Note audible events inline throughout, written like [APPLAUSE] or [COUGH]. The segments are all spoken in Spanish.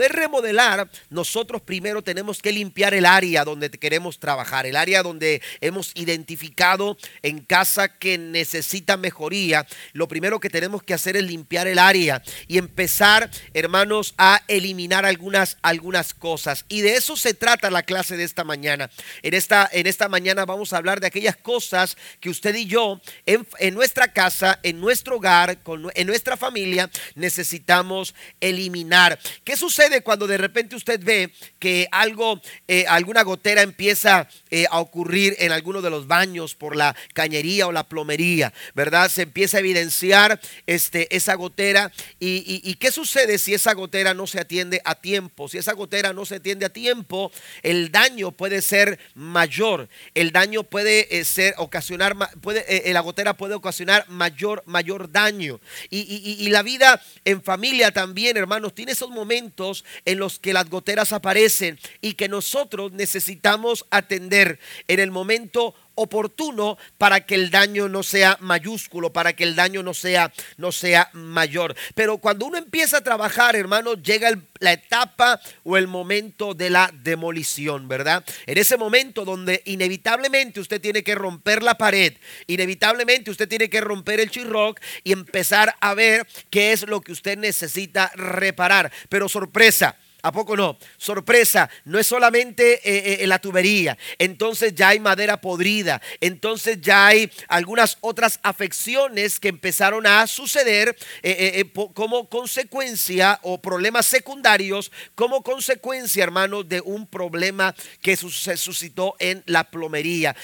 poder remodelar, nosotros primero tenemos que limpiar el área donde queremos trabajar, el área donde hemos identificado en casa que necesita mejoría. Lo primero que tenemos que hacer es limpiar el área y empezar, hermanos, a eliminar algunas, algunas cosas. Y de eso se trata la clase de esta mañana. En esta, en esta mañana vamos a hablar de aquellas cosas que usted y yo en, en nuestra casa, en nuestro hogar, con, en nuestra familia, necesitamos eliminar. ¿Qué sucede cuando de repente usted ve que algo, eh, alguna gotera empieza eh, a ocurrir en alguno de los baños por la cañería o la plomería, ¿verdad? Se empieza a evidenciar este, esa gotera. Y, y, qué sucede si esa gotera no se atiende a tiempo? Si esa gotera no se atiende a tiempo, el daño puede ser mayor. El daño puede eh, ser ocasionar, puede, la gotera puede ocasionar mayor, mayor daño. Y la vida en familia también, hermanos, tiene esos momentos en los que las goteras aparecen y que nosotros necesitamos atender en el momento oportuno para que el daño no sea mayúsculo, para que el daño no sea, no sea mayor. Pero cuando uno empieza a trabajar, hermano, llega la etapa o el momento de la demolición, ¿verdad? En ese momento donde inevitablemente usted tiene que romper la pared, inevitablemente usted tiene que romper el chirroc y empezar a ver qué es lo que usted necesita reparar. Pero sorpresa ¿A poco no? Sorpresa, no es solamente eh, eh, la tubería, entonces ya hay madera podrida, entonces ya hay algunas otras afecciones que empezaron a suceder eh, como consecuencia o problemas secundarios, como consecuencia, hermanos, de un problema que se suscitó en la plomería,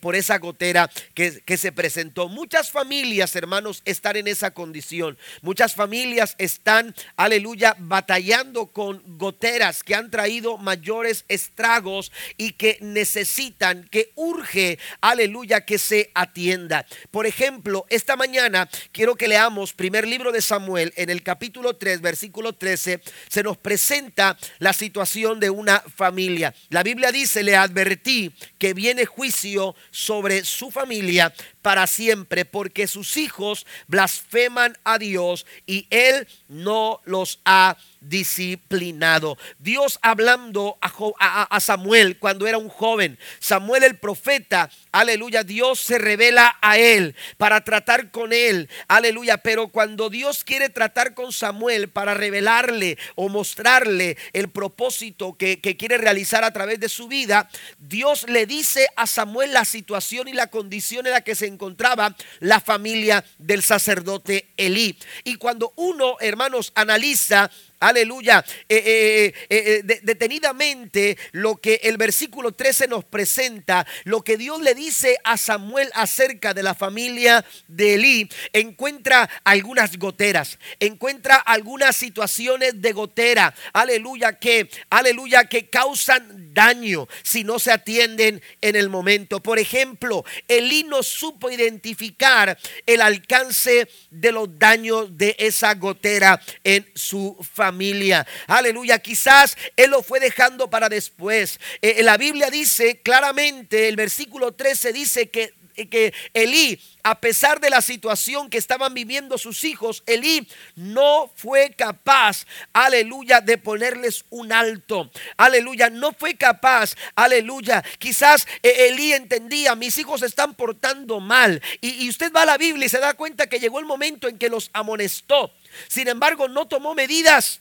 por esa gotera que, que se presentó. Muchas familias, hermanos, están en esa condición. Muchas familias están, aleluya, batallando con goteras que han traído mayores estragos y que necesitan, que urge, aleluya, que se atienda. Por ejemplo, esta mañana quiero que leamos primer libro de Samuel en el capítulo 3, versículo 13, se nos presenta la situación de una familia. La Biblia dice, le advertí que viene juicio sobre su familia para siempre, porque sus hijos blasfeman a Dios y Él no los ha disciplinado. Dios hablando a, Samuel cuando era un joven. Samuel el profeta, aleluya, Dios se revela a él para tratar con él, aleluya. Pero cuando Dios quiere tratar con Samuel para revelarle o mostrarle el propósito que, que quiere realizar a través de su vida, Dios le dice a Samuel la situación y la condición en la que se encontraba la familia del sacerdote Elí. Y cuando uno, hermanos, analiza aleluya, eh, eh, eh, detenidamente lo que el versículo 13 nos presenta, lo que Dios le dice a Samuel acerca de la familia de Elí, encuentra algunas goteras, encuentra algunas situaciones de gotera, aleluya, que, aleluya, que causan daño si no se atienden en el momento. Por ejemplo, Elí no supo identificar el alcance de los daños de esa gotera en su familia. Aleluya. Quizás Él lo fue dejando para después. Eh, la Biblia dice claramente, el versículo 13 dice que que Elí, a pesar de la situación que estaban viviendo sus hijos, Elí no fue capaz, aleluya, de ponerles un alto. Aleluya, no fue capaz, aleluya. Quizás eh, Elí entendía, mis hijos están portando mal. Y, y usted va a la Biblia y se da cuenta que llegó el momento en que los amonestó. Sin embargo, no tomó medidas.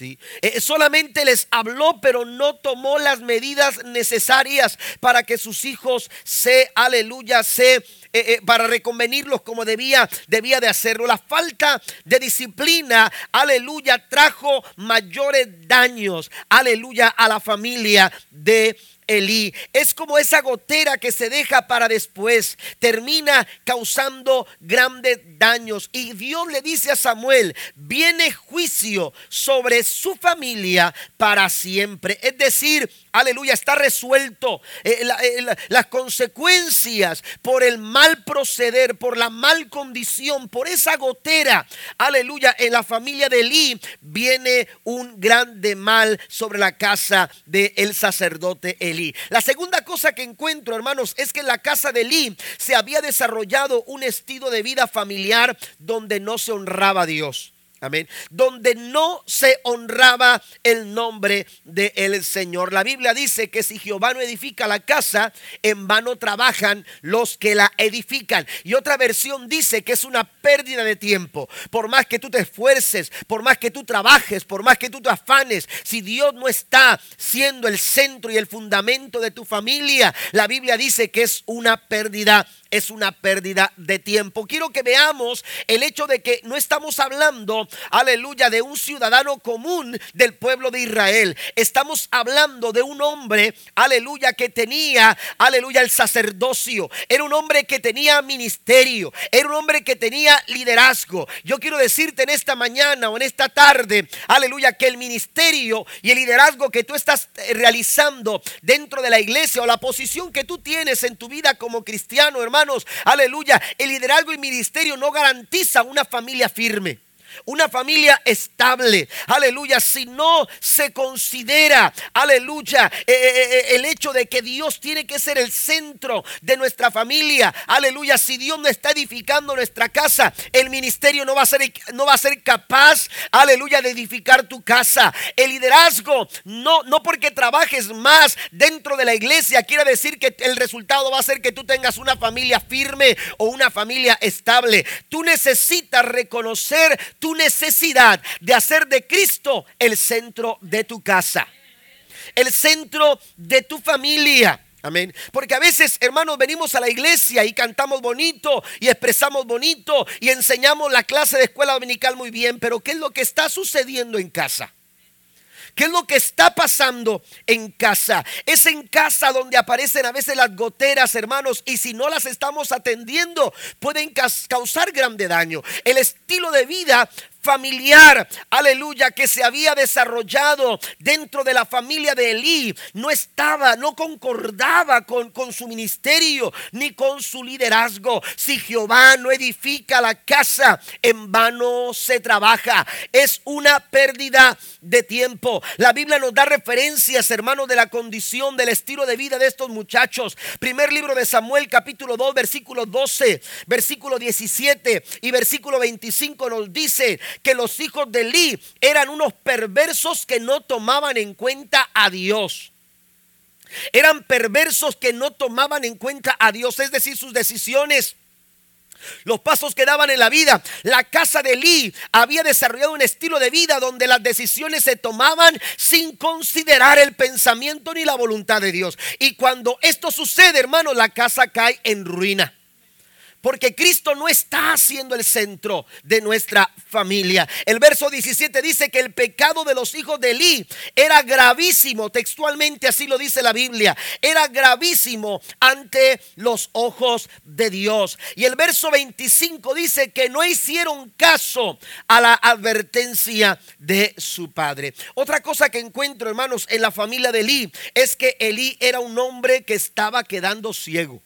Eh, solamente les habló, pero no tomó las medidas necesarias para que sus hijos se, aleluya, se, eh, eh, para reconvenirlos como debía, debía de hacerlo. La falta de disciplina, aleluya, trajo mayores daños, aleluya, a la familia de Elí. Es como esa gotera que se deja para después. Termina causando grandes daños. Y Dios le dice a Samuel, viene juicio sobre su familia para siempre. Es decir, aleluya, está resuelto. Eh, eh, las consecuencias por el mal proceder, por la mal condición, por esa gotera, aleluya, en la familia de Elí viene un grande mal sobre la casa del sacerdote Elí. La segunda cosa que encuentro, hermanos, es que en la casa de Elí se había desarrollado un estilo de vida familiar donde no se honraba a Dios. Amén. Donde no se honraba el nombre del Señor. La Biblia dice que si Jehová no edifica la casa, en vano trabajan los que la edifican. Y otra versión dice que es una pérdida de tiempo. Por más que tú te esfuerces, por más que tú trabajes, por más que tú te afanes, si Dios no está siendo el centro y el fundamento de tu familia, la Biblia dice que es una pérdida es una pérdida de tiempo. Quiero que veamos el hecho de que no estamos hablando, aleluya, de un ciudadano común del pueblo de Israel. Estamos hablando de un hombre, aleluya, que tenía, aleluya, el sacerdocio. Era un hombre que tenía ministerio. Era un hombre que tenía liderazgo. Yo quiero decirte en esta mañana o en esta tarde, aleluya, que el ministerio y el liderazgo que tú estás eh, realizando dentro de la iglesia o la posición que tú tienes en tu vida como cristiano, hermano, aleluya, el liderazgo y ministerio no garantiza una familia firme una familia estable, aleluya, si no se considera, aleluya, eh, eh, eh, el hecho de que Dios tiene que ser el centro de nuestra familia, aleluya, si Dios no está edificando nuestra casa, el ministerio no va a ser, no va a ser capaz, aleluya, de edificar tu casa. El liderazgo, no, no porque trabajes más dentro de la iglesia, quiere decir que el resultado va a ser que tú tengas una familia firme o una familia estable. Tú necesitas reconocer tu necesidad de hacer de Cristo el centro de tu casa, el centro de tu familia. Amén. Porque a veces, hermanos, venimos a la iglesia y cantamos bonito y expresamos bonito y enseñamos la clase de escuela dominical muy bien, pero ¿qué es lo que está sucediendo en casa? ¿Qué es lo que está pasando en casa? Es en casa donde aparecen a veces las goteras, hermanos, y si no las estamos atendiendo, pueden causar grande daño. El estilo de vida familiar, aleluya, que se había desarrollado dentro de la familia de Elí, no estaba, no concordaba con, con su ministerio ni con su liderazgo. Si Jehová no edifica la casa, en vano se trabaja. Es una pérdida de tiempo. La Biblia nos da referencias, hermanos, de la condición, del estilo de vida de estos muchachos. Primer libro de Samuel, capítulo 2, versículo 12, versículo 17 y versículo 25 nos dice que los hijos de Eli eran unos perversos que no tomaban en cuenta a Dios. Eran perversos que no tomaban en cuenta a Dios, es decir, sus decisiones. Los pasos que daban en la vida. La casa de Eli había desarrollado un estilo de vida donde las decisiones se tomaban sin considerar el pensamiento ni la voluntad de Dios. Y cuando esto sucede, hermano, la casa cae en ruina. Porque Cristo no está siendo el centro de nuestra familia. El verso 17 dice que el pecado de los hijos de Eli era gravísimo, textualmente así lo dice la Biblia, era gravísimo ante los ojos de Dios. Y el verso 25 dice que no hicieron caso a la advertencia de su padre. Otra cosa que encuentro, hermanos, en la familia de Eli es que Eli era un hombre que estaba quedando ciego.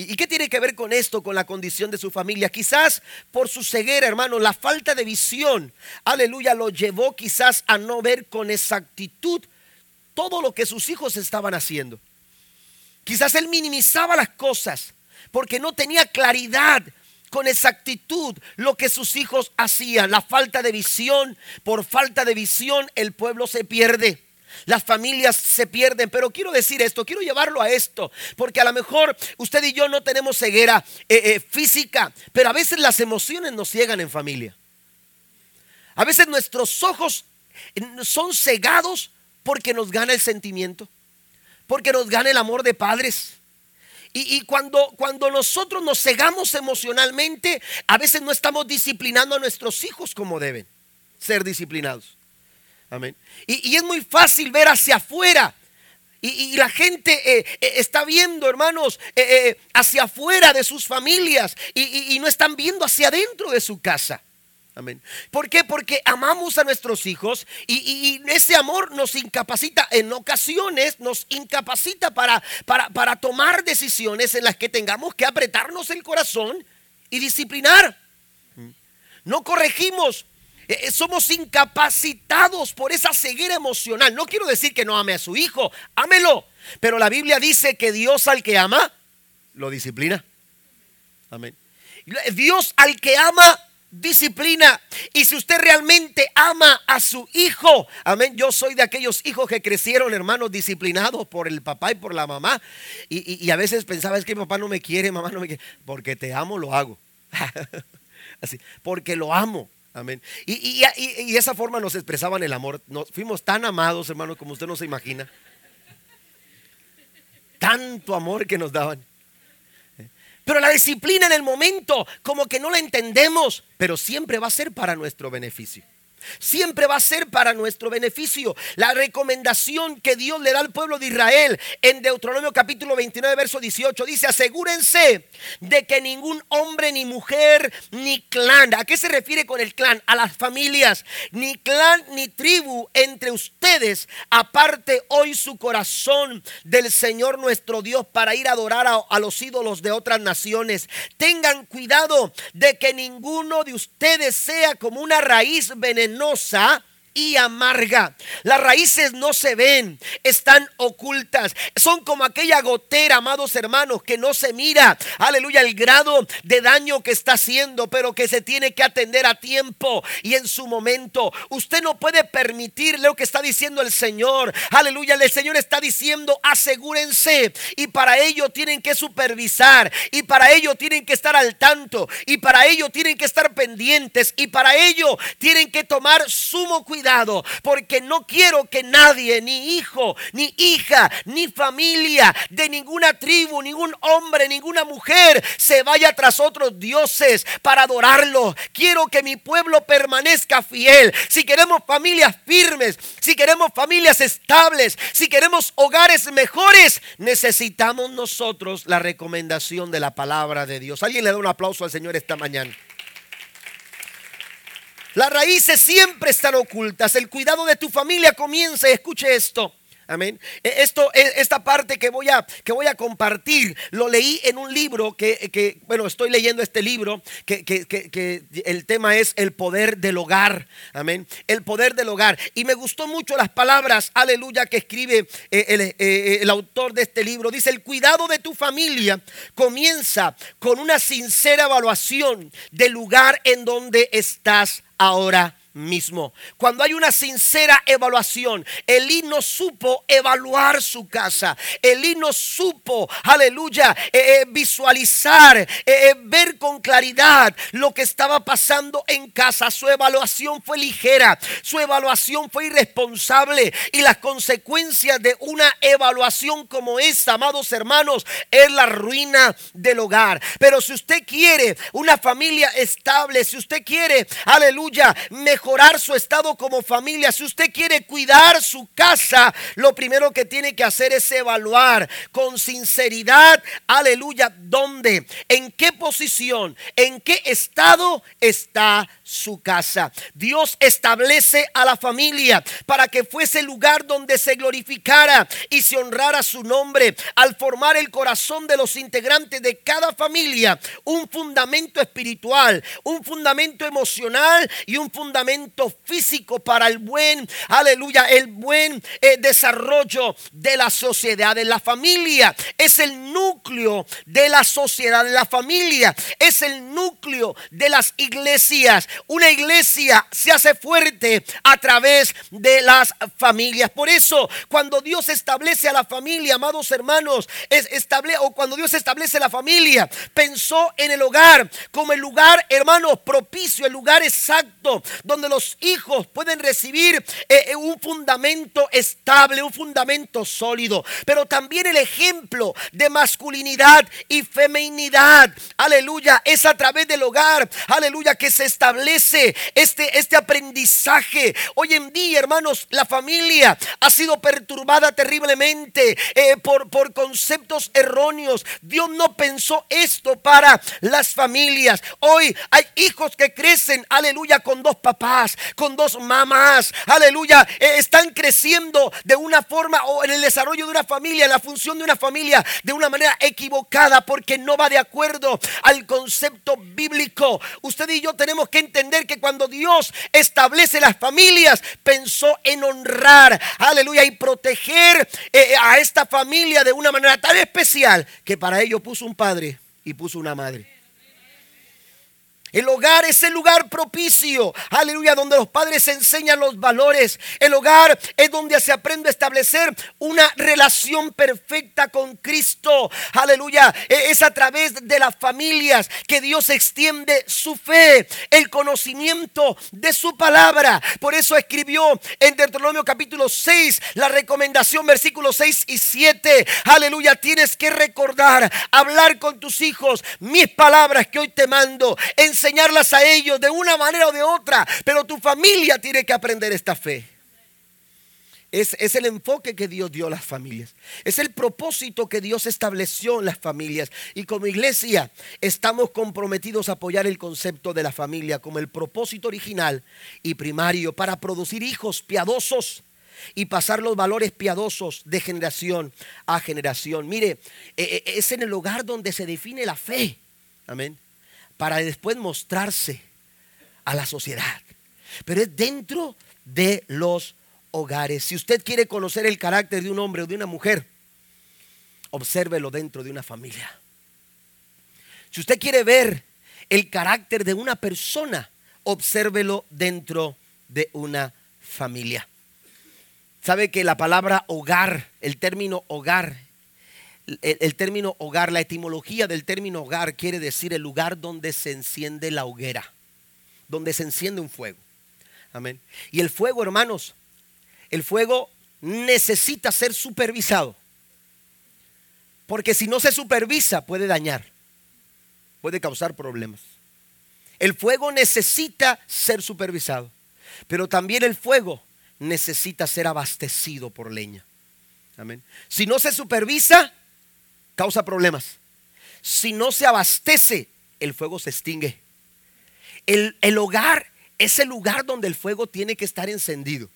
¿Y, qué tiene que ver con esto, con la condición de su familia? Quizás por su ceguera, hermano, la falta de visión, aleluya, lo llevó quizás a no ver con exactitud todo lo que sus hijos estaban haciendo. Quizás él minimizaba las cosas porque no tenía claridad con exactitud lo que sus hijos hacían. La falta de visión, por falta de visión el pueblo se pierde. Las familias se pierden, pero quiero decir esto, quiero llevarlo a esto, porque a lo mejor usted y yo no tenemos ceguera eh, eh, física, pero a veces las emociones nos ciegan en familia. A veces nuestros ojos eh, son cegados porque nos gana el sentimiento, porque nos gana el amor de padres. Y, y, cuando, cuando nosotros nos cegamos emocionalmente, a veces no estamos disciplinando a nuestros hijos como deben ser disciplinados. Amén. Y, es muy fácil ver hacia afuera. Y, la gente eh, eh, está viendo, hermanos, eh, hacia afuera de sus familias y, no están viendo hacia adentro de su casa. Amén. ¿Por qué? Porque amamos a nuestros hijos y, ese amor nos incapacita, en ocasiones nos incapacita para, para, para tomar decisiones en las que tengamos que apretarnos el corazón y disciplinar. No corregimos eh, eh, somos incapacitados por esa ceguera emocional. No quiero decir que no ame a su hijo, ámelo. Pero la Biblia dice que Dios al que ama, lo disciplina. Amén. Dios al que ama, disciplina. Y si usted realmente ama a su hijo, amén, yo soy de aquellos hijos que crecieron, hermanos, disciplinados por el papá y por la mamá. Y, a veces pensaba, es que mi papá no me quiere, mamá no me quiere. Porque te amo, lo hago. [LAUGHS] Así, porque lo amo. Y, y, y, esa forma nos expresaban el amor. Nos fuimos tan amados, hermanos, como usted no se imagina. Tanto amor que nos daban. Pero la disciplina en el momento, como que no la entendemos, pero siempre va a ser para nuestro beneficio siempre va a ser para nuestro beneficio. La recomendación que Dios le da al pueblo de Israel en Deuteronomio capítulo 29, verso 18 dice, asegúrense de que ningún hombre, ni mujer, ni clan, ¿a qué se refiere con el clan? A las familias, ni clan, ni tribu entre ustedes, aparte hoy su corazón del Señor nuestro Dios para ir a adorar a, los ídolos de otras naciones. Tengan cuidado de que ninguno de ustedes sea como una raíz venenosa venenosa y amarga. Las raíces no se ven, están ocultas. Son como aquella gotera, amados hermanos, que no se mira. Aleluya, el grado de daño que está haciendo, pero que se tiene que atender a tiempo y en su momento. Usted no puede permitir lo que está diciendo el Señor. Aleluya, el Señor está diciendo, asegúrense. Y para ello tienen que supervisar. Y para ello tienen que estar al tanto. Y para ello tienen que estar pendientes. Y para ello tienen que tomar sumo cuidado porque no quiero que nadie, ni hijo, ni hija, ni familia, de ninguna tribu, ningún hombre, ninguna mujer, se vaya tras otros dioses para adorarlo. Quiero que mi pueblo permanezca fiel. Si queremos familias firmes, si queremos familias estables, si queremos hogares mejores, necesitamos nosotros la recomendación de la palabra de Dios. Alguien le da un aplauso al Señor esta mañana. Las raíces siempre están ocultas. El cuidado de tu familia comienza, escuche esto, Amén. E, esto, e, esta parte que voy, a, que voy a compartir, lo leí en un libro que, bueno, estoy leyendo este libro, que, que, el tema es el poder del hogar. Amén. El poder del hogar. Y me gustó mucho las palabras, aleluya, que escribe eh, el, eh, eh, el autor de este libro. Dice, el cuidado de tu familia comienza con una sincera evaluación del lugar en donde estás ahora mismo. Cuando hay una sincera evaluación, Elí no supo evaluar su casa. Elí no supo, aleluya, eh, eh, visualizar, eh, ver con claridad lo que estaba pasando en casa. Su evaluación fue ligera, su evaluación fue irresponsable y las consecuencias de una evaluación como esta, amados hermanos, es la ruina del hogar. Pero si usted quiere una familia estable, si usted quiere, aleluya, mejor su estado como familia, si usted quiere cuidar su casa, lo primero que tiene que hacer es evaluar con sinceridad, aleluya, dónde, en qué posición, en qué estado está su casa. Dios establece a la familia para que fuese el lugar donde se glorificara y se honrara su nombre al formar el corazón de los integrantes de cada familia un fundamento espiritual, un fundamento emocional y un fundamento físico para el buen, aleluya, el buen eh, desarrollo de la sociedad. La familia es el núcleo de la sociedad, la familia es el núcleo de las iglesias. Una iglesia se hace fuerte a través de las familias. Por eso, cuando Dios establece a la familia, amados hermanos, es estable, o cuando Dios establece la familia, pensó en el hogar como el lugar, hermanos, propicio, el lugar exacto donde los hijos pueden recibir eh, eh, un fundamento estable, un fundamento sólido, pero también el ejemplo de masculinidad y feminidad, aleluya, es a través del hogar, aleluya, que se establece este, este aprendizaje. Hoy en día, hermanos, la familia ha sido perturbada terriblemente eh, por, por conceptos erróneos. Dios no pensó esto para las familias. Hoy hay hijos que crecen, aleluya, con dos papás, con dos mamás, aleluya, eh, están creciendo de una forma o en el desarrollo de una familia, en la función de una familia, de una manera equivocada porque no va de acuerdo al concepto bíblico. Usted y yo tenemos que entender que cuando Dios establece las familias, pensó en honrar, aleluya, y proteger eh, a esta familia de una manera tan especial que para ello puso un padre y puso una madre. El hogar es el lugar propicio, aleluya, donde los padres enseñan los valores. El hogar es donde se aprende a establecer una relación perfecta con Cristo. Aleluya, e, es a través de las familias que Dios extiende su fe, el conocimiento de su palabra. Por eso escribió en Deuteronomio capítulo 6 la recomendación, versículos 6 y 7. Aleluya, tienes que recordar, hablar con tus hijos mis palabras que hoy te mando enseñarlas a ellos de una manera o de otra, pero tu familia tiene que aprender esta fe. Es, es, el enfoque que Dios dio a las familias. Es el propósito que Dios estableció en las familias. Y como iglesia estamos comprometidos a apoyar el concepto de la familia como el propósito original y primario para producir hijos piadosos y pasar los valores piadosos de generación a generación. Mire, e, e, es en el hogar donde se define la fe. Amén para después mostrarse a la sociedad. Pero es dentro de los hogares. Si usted quiere conocer el carácter de un hombre o de una mujer, obsérvelo dentro de una familia. Si usted quiere ver el carácter de una persona, obsérvelo dentro de una familia. Sabe que la palabra hogar, el término hogar, el, término hogar, la etimología del término hogar quiere decir el lugar donde se enciende la hoguera, donde se enciende un fuego. Amén. Y el fuego, hermanos, el fuego necesita ser supervisado. Porque si no se supervisa puede dañar, puede causar problemas. El fuego necesita ser supervisado, pero también el fuego necesita ser abastecido por leña. Amén. Si no se supervisa, causa problemas. Si no se abastece, el fuego se extingue. El, hogar es el lugar donde el fuego tiene que estar encendido.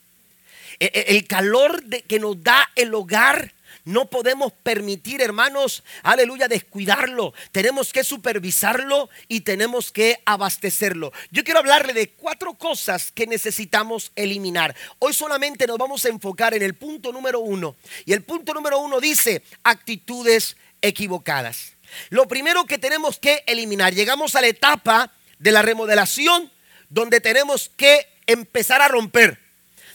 E, e, el, calor de, que nos da el hogar no podemos permitir, hermanos, aleluya, descuidarlo. Tenemos que supervisarlo y tenemos que abastecerlo. Yo quiero hablarle de cuatro cosas que necesitamos eliminar. Hoy solamente nos vamos a enfocar en el punto número uno. Y el punto número uno dice actitudes equivocadas. Lo primero que tenemos que eliminar, llegamos a la etapa de la remodelación donde tenemos que empezar a romper.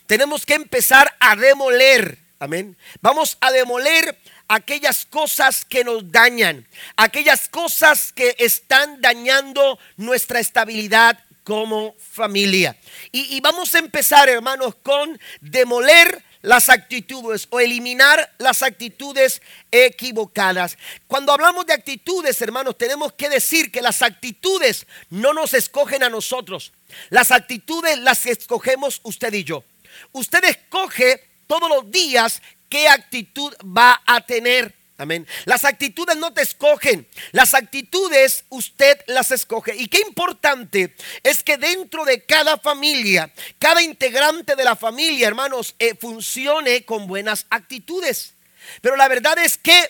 Tenemos que empezar a demoler. Amén. Vamos a demoler aquellas cosas que nos dañan, aquellas cosas que están dañando nuestra estabilidad como familia. Y, vamos a empezar, hermanos, con demoler las actitudes o eliminar las actitudes equivocadas. Cuando hablamos de actitudes, hermanos, tenemos que decir que las actitudes no nos escogen a nosotros. Las actitudes las escogemos usted y yo. Usted escoge todos los días qué actitud va a tener. Amén. Las actitudes no te escogen, las actitudes usted las escoge. Y qué importante es que dentro de cada familia, cada integrante de la familia, hermanos, eh, funcione con buenas actitudes. Pero la verdad es que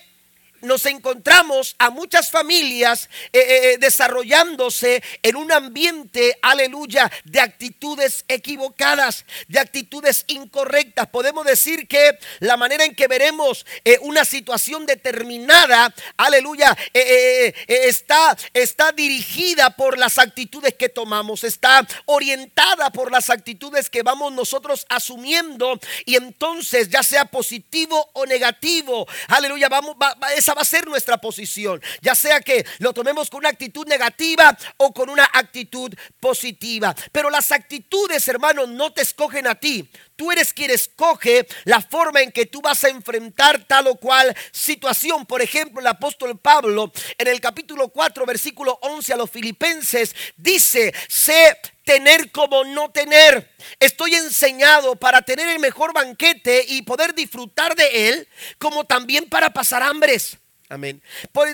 nos encontramos a muchas familias eh, eh, eh, desarrollándose en un ambiente, aleluya, de actitudes equivocadas, de actitudes incorrectas. Podemos decir que la manera en que veremos una situación determinada, aleluya, está, está dirigida por las actitudes que tomamos, está orientada por las actitudes que vamos nosotros asumiendo y entonces ya sea positivo o negativo, aleluya, vamos, va, esa va a ser nuestra posición. Ya sea que lo tomemos con una actitud negativa o con una actitud positiva. Pero las actitudes, hermanos, no te escogen a ti. Tú eres quien escoge la forma en que tú vas a enfrentar tal o cual situación. Por ejemplo, el apóstol Pablo en el capítulo 4, versículo 11 a los filipenses dice, sé tener como no tener. Estoy enseñado para tener el mejor banquete y poder disfrutar de él, como también para pasar hambres. Amén.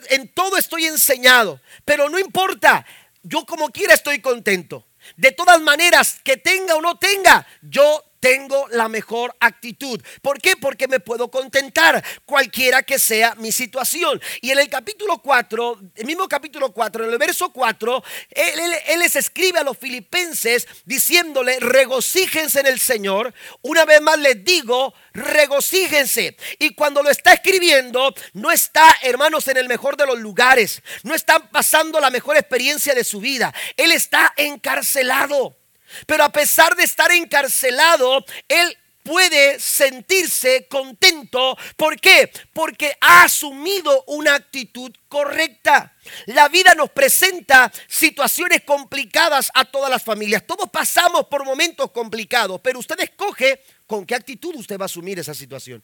en todo estoy enseñado, pero no importa, yo como quiera estoy contento. De todas maneras, que tenga o no tenga, yo tengo la mejor actitud. ¿Por qué? Porque me puedo contentar cualquiera que sea mi situación. Y en el capítulo 4, el mismo capítulo 4, en el verso 4, él, les escribe a los filipenses diciéndole, regocíjense en el Señor. Una vez más les digo, regocíjense. Y cuando lo está escribiendo, no está, hermanos, en el mejor de los lugares. No está pasando la mejor experiencia de su vida. Él está encarcelado. Pero a pesar de estar encarcelado, él puede sentirse contento. ¿Por qué? Porque ha asumido una actitud correcta. La vida nos presenta situaciones complicadas a todas las familias. Todos pasamos por momentos complicados, pero usted escoge con qué actitud usted va a asumir esa situación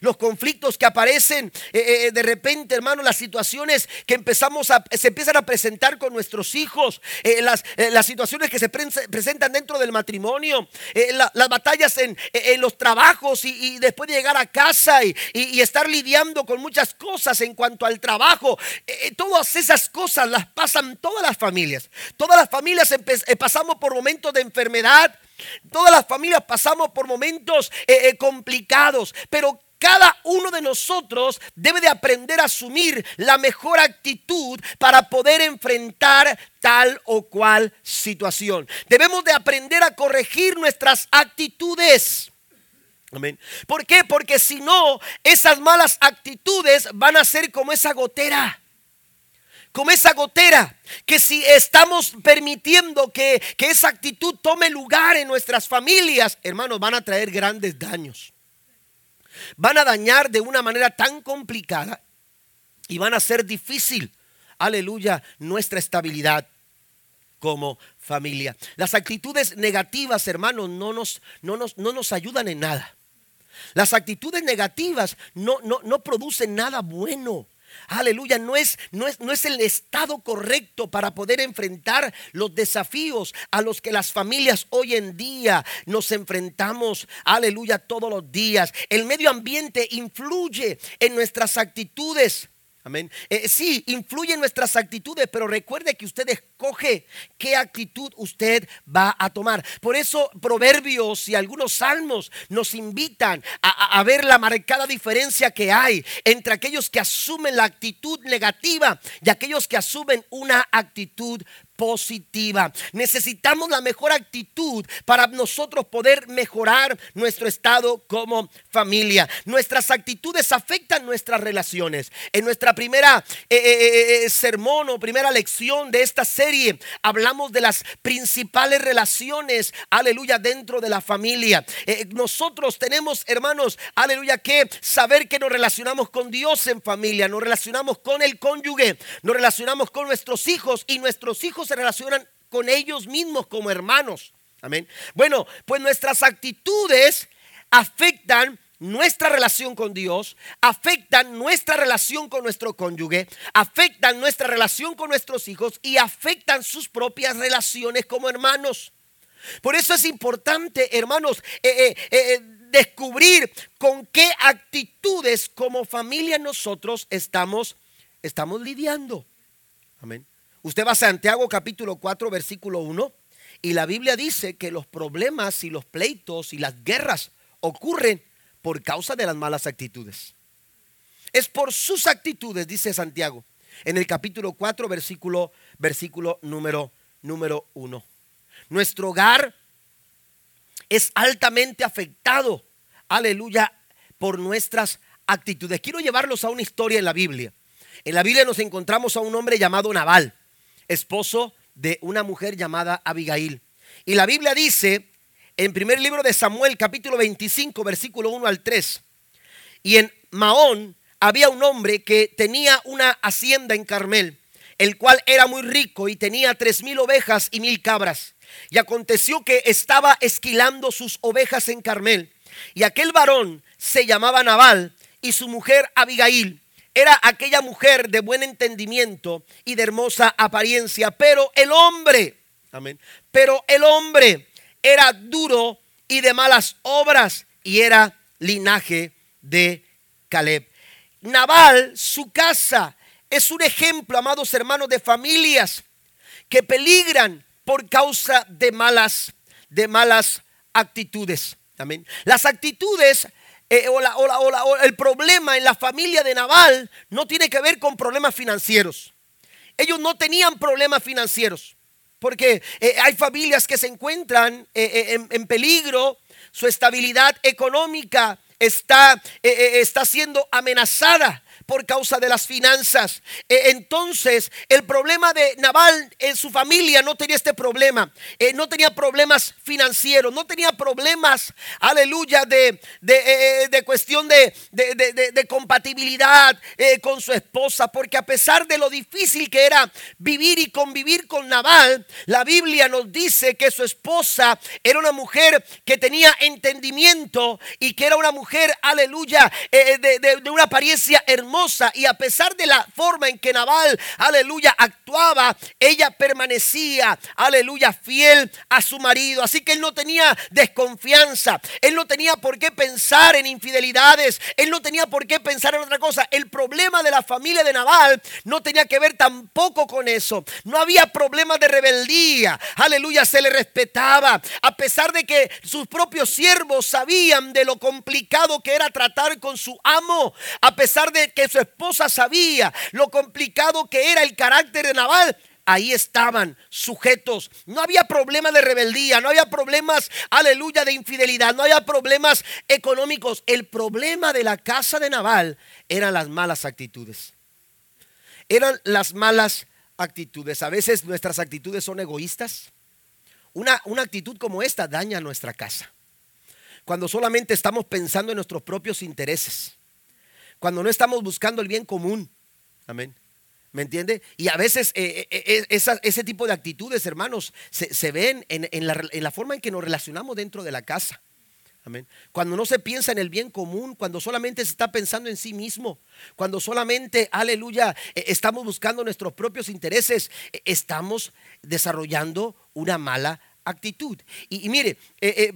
los conflictos que aparecen eh, eh, de repente, hermano, las situaciones que empezamos a, se empiezan a presentar con nuestros hijos, eh, las, las, situaciones que se presentan dentro del matrimonio, las batallas en, los trabajos y, después de llegar a casa y, y, estar lidiando con muchas cosas en cuanto al trabajo. todas esas cosas las pasan todas las familias. Todas las familias pasamos por momentos de enfermedad. Todas las familias pasamos por momentos complicados, pero cada uno de nosotros debe de aprender a asumir la mejor actitud para poder enfrentar tal o cual situación. Debemos de aprender a corregir nuestras actitudes. Amén. ¿Por qué? Porque si no, esas malas actitudes van a ser como esa gotera como esa gotera, que si estamos permitiendo que, que, esa actitud tome lugar en nuestras familias, hermanos, van a traer grandes daños van a dañar de una manera tan complicada y van a ser difícil, aleluya, nuestra estabilidad como familia. Las actitudes negativas, hermanos, no nos, no nos, no nos ayudan en nada. Las actitudes negativas no, no, no producen nada bueno. Aleluya, no es, no, es, no es el estado correcto para poder enfrentar los desafíos a los que las familias hoy en día nos enfrentamos. Aleluya, todos los días. El medio ambiente influye en nuestras actitudes. Amén. Eh, sí, influye en nuestras actitudes, pero recuerde que usted escoge qué actitud usted va a tomar. Por eso proverbios y algunos salmos nos invitan a, a ver la marcada diferencia que hay entre aquellos que asumen la actitud negativa y aquellos que asumen una actitud positiva. Necesitamos la mejor actitud para nosotros poder mejorar nuestro estado como familia. Nuestras actitudes afectan nuestras relaciones. En nuestra primera eh, eh, eh, sermón o primera lección de esta serie hablamos de las principales relaciones, aleluya, dentro de la familia. nosotros tenemos, hermanos, aleluya, que saber que nos relacionamos con Dios en familia, nos relacionamos con el cónyuge, nos relacionamos con nuestros hijos y nuestros hijos se relacionan con ellos mismos como hermanos. Amén. Bueno, pues nuestras actitudes afectan nuestra relación con Dios, afectan nuestra relación con nuestro cónyuge, afectan nuestra relación con nuestros hijos y afectan sus propias relaciones como hermanos. Por eso es importante, hermanos, eh, eh, eh, descubrir con qué actitudes como familia nosotros estamos, estamos lidiando. Amén. Usted va a Santiago capítulo 4 versículo 1 y la Biblia dice que los problemas y los pleitos y las guerras ocurren por causa de las malas actitudes. Es por sus actitudes, dice Santiago, en el capítulo 4 versículo, versículo número, número 1. Nuestro hogar es altamente afectado, aleluya, por nuestras actitudes. Quiero llevarlos a una historia en la Biblia. En la Biblia nos encontramos a un hombre llamado Naval esposo de una mujer llamada Abigail. Y la Biblia dice en primer libro de Samuel, capítulo 25, versículo 1 al 3. Y en Maón había un hombre que tenía una hacienda en Carmel, el cual era muy rico y tenía tres mil ovejas y mil cabras. Y aconteció que estaba esquilando sus ovejas en Carmel. Y aquel varón se llamaba Nabal y su mujer Abigail era aquella mujer de buen entendimiento y de hermosa apariencia, pero el hombre, amén, pero el hombre era duro y de malas obras y era linaje de Caleb. Naval, su casa, es un ejemplo, amados hermanos, de familias que peligran por causa de malas, de malas actitudes. Amén. Las actitudes eh, o, el problema en la familia de Naval no tiene que ver con problemas financieros. Ellos no tenían problemas financieros. Porque eh, hay familias que se encuentran eh, en, peligro, su estabilidad económica está, está siendo amenazada por causa de las finanzas. E, entonces, el problema de Naval en su familia no tenía este problema. Eh, no tenía problemas financieros, no tenía problemas, aleluya, de, de, eh, eh, cuestión de, de compatibilidad con su esposa. Porque a pesar de lo difícil que era vivir y convivir con Naval, la Biblia nos dice que su esposa era una mujer que tenía entendimiento y que era una mujer, aleluya, de una apariencia hermosa y a pesar de la forma en que Naval, aleluya, actuaba, ella permanecía, aleluya, fiel a su marido. Así que él no tenía desconfianza, él no tenía por qué pensar en infidelidades, él no tenía por qué pensar en otra cosa. El problema de la familia de Naval no tenía que ver tampoco con eso. No había problema de rebeldía, aleluya, se le respetaba, a pesar de que sus propios siervos sabían de lo complicado que era tratar con su amo, a pesar de que su esposa sabía lo complicado que era el carácter de Naval, ahí estaban sujetos. No había problema de rebeldía, no había problemas, aleluya, de infidelidad, no había problemas económicos. El problema de la casa de Naval eran las malas actitudes. Eran las malas actitudes. A veces nuestras actitudes son egoístas. Una, una actitud como esta daña nuestra casa. Cuando solamente estamos pensando en nuestros propios intereses cuando no estamos buscando el bien común. Amén. ¿Me entiende? Y a veces eh, eh, eh, ese tipo de actitudes, hermanos, se, ven en, la, forma en que nos relacionamos dentro de la casa. Amén. Cuando no se piensa en el bien común, cuando solamente se está pensando en sí mismo, cuando solamente, aleluya, estamos buscando nuestros propios intereses, estamos desarrollando una mala actitud. Y, mire,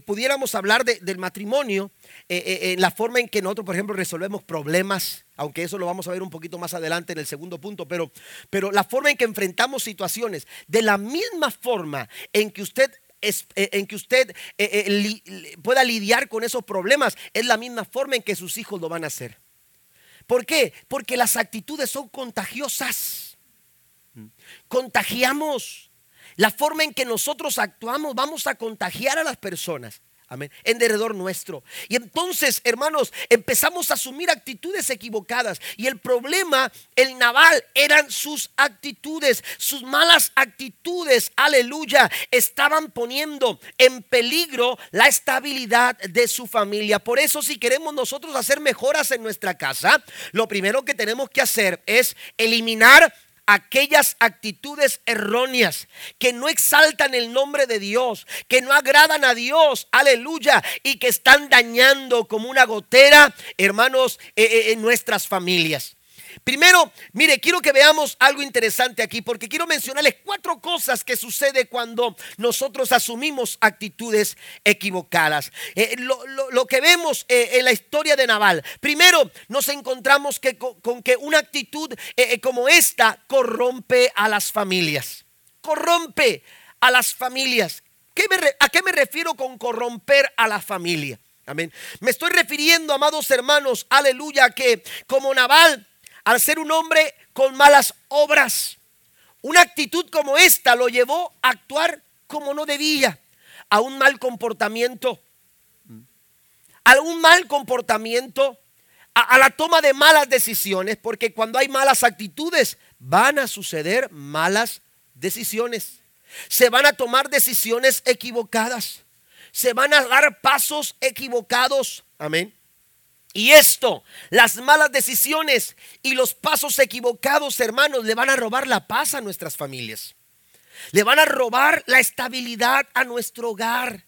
pudiéramos hablar del matrimonio eh, eh, en la forma en que nosotros, por ejemplo, resolvemos problemas, aunque eso lo vamos a ver un poquito más adelante en el segundo punto, pero, pero la forma en que enfrentamos situaciones, de la misma forma en que usted eh, en que usted pueda lidiar con esos problemas, es la misma forma en que sus hijos lo van a hacer. ¿Por qué? Porque las actitudes son contagiosas. Contagiamos. La forma en que nosotros actuamos, vamos a contagiar a las personas. Amén. En derredor nuestro. Y entonces, hermanos, empezamos a asumir actitudes equivocadas. Y el problema, el naval, eran sus actitudes, sus malas actitudes, aleluya, estaban poniendo en peligro la estabilidad de su familia. Por eso, si queremos nosotros hacer mejoras en nuestra casa, lo primero que tenemos que hacer es eliminar aquellas actitudes erróneas que no exaltan el nombre de Dios, que no agradan a Dios, aleluya, y que están dañando como una gotera, hermanos, eh, eh, en nuestras familias. Primero, mire, quiero que veamos algo interesante aquí, porque quiero mencionarles cuatro cosas que sucede cuando nosotros asumimos actitudes equivocadas. Eh, lo, que vemos eh, en la historia de Naval. Primero, nos encontramos que, con, que una actitud eh, como esta corrompe a las familias. Corrompe a las familias. ¿A qué me refiero con corromper a la familia? Amén. Me estoy refiriendo, amados hermanos, aleluya, que como Naval al ser un hombre con malas obras. Una actitud como esta lo llevó a actuar como no debía, a un mal comportamiento, a un mal comportamiento, a, la toma de malas decisiones, porque cuando hay malas actitudes van a suceder malas decisiones. Se van a tomar decisiones equivocadas. Se van a dar pasos equivocados. Amén. Y esto, las malas decisiones y los pasos equivocados, hermanos, le van a robar la paz a nuestras familias. Le van a robar la estabilidad a nuestro hogar.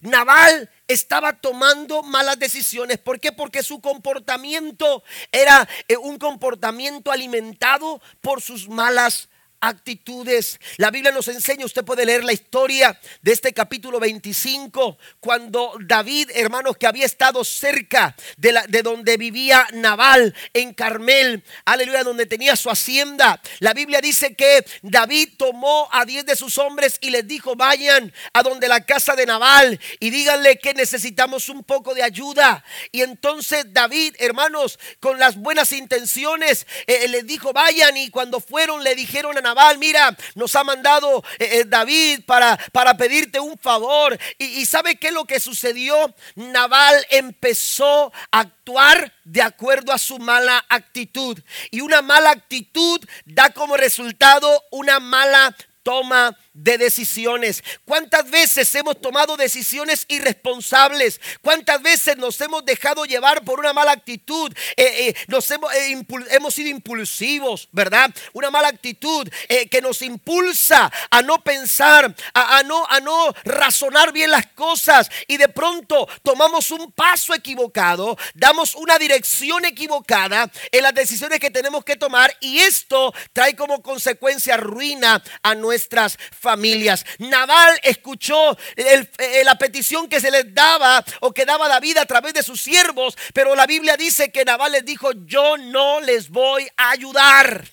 Naval estaba tomando malas decisiones. ¿Por qué? Porque su comportamiento era eh, un comportamiento alimentado por sus malas actitudes. La Biblia nos enseña, usted puede leer la historia de este capítulo 25, cuando David, hermanos, que había estado cerca de, la, de donde vivía Nabal en Carmel, aleluya, donde tenía su hacienda. La Biblia dice que David tomó a diez de sus hombres y les dijo, vayan a donde la casa de Nabal y díganle que necesitamos un poco de ayuda. Y entonces David, hermanos, con las buenas intenciones, eh, les dijo, vayan y cuando fueron le dijeron a Naval, mira, nos ha mandado eh, eh, David para, para pedirte un favor. Y, ¿sabe qué es lo que sucedió? Naval empezó a actuar de acuerdo a su mala actitud. Y una mala actitud da como resultado una mala toma de decisiones. ¿Cuántas veces hemos tomado decisiones irresponsables? ¿Cuántas veces nos hemos dejado llevar por una mala actitud? Eh, eh, nos hemos, eh, hemos, sido impulsivos, ¿verdad? Una mala actitud que nos impulsa a no pensar, a, no, a no razonar bien las cosas y de pronto tomamos un paso equivocado, damos una dirección equivocada en las decisiones que tenemos que tomar y esto trae como consecuencia ruina a nuestras familias familias. Nabal escuchó eh, la petición que se les daba o que daba David a través de sus siervos, pero la Biblia dice que Nabal les dijo, yo no les voy a ayudar.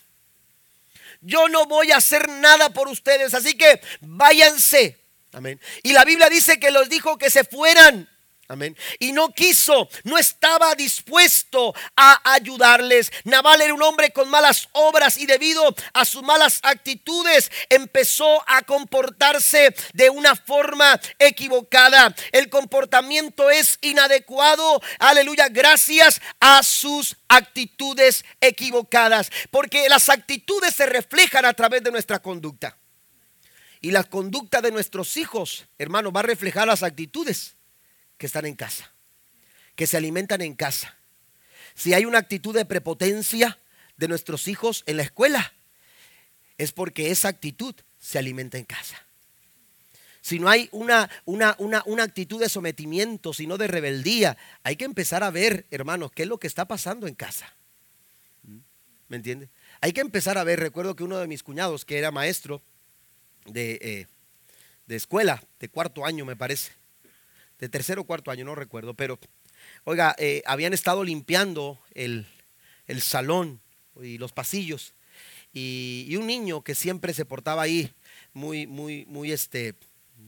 Yo no voy a hacer nada por ustedes, así que váyanse. Amén. Y la Biblia dice que los dijo que se fueran. Amén. Y no quiso, no estaba dispuesto a ayudarles. Naval era un hombre con malas obras y debido a sus malas actitudes empezó a comportarse de una forma equivocada. El comportamiento es inadecuado, aleluya, gracias a sus actitudes equivocadas. Porque las actitudes se reflejan a través de nuestra conducta. Y la conducta de nuestros hijos, hermano, va a reflejar las actitudes que están en casa, que se alimentan en casa. Si hay una actitud de prepotencia de nuestros hijos en la escuela, es porque esa actitud se alimenta en casa. Si no hay una, una, una, actitud de sometimiento, sino de rebeldía, hay que empezar a ver, hermanos, qué es lo que está pasando en casa. ¿Me entiende? Hay que empezar a ver, recuerdo que uno de mis cuñados, que era maestro de, eh, de escuela, de cuarto año me parece, de tercero o cuarto año, no recuerdo, pero oiga, eh, habían estado limpiando el, salón y los pasillos. Y, un niño que siempre se portaba ahí muy, muy, muy este,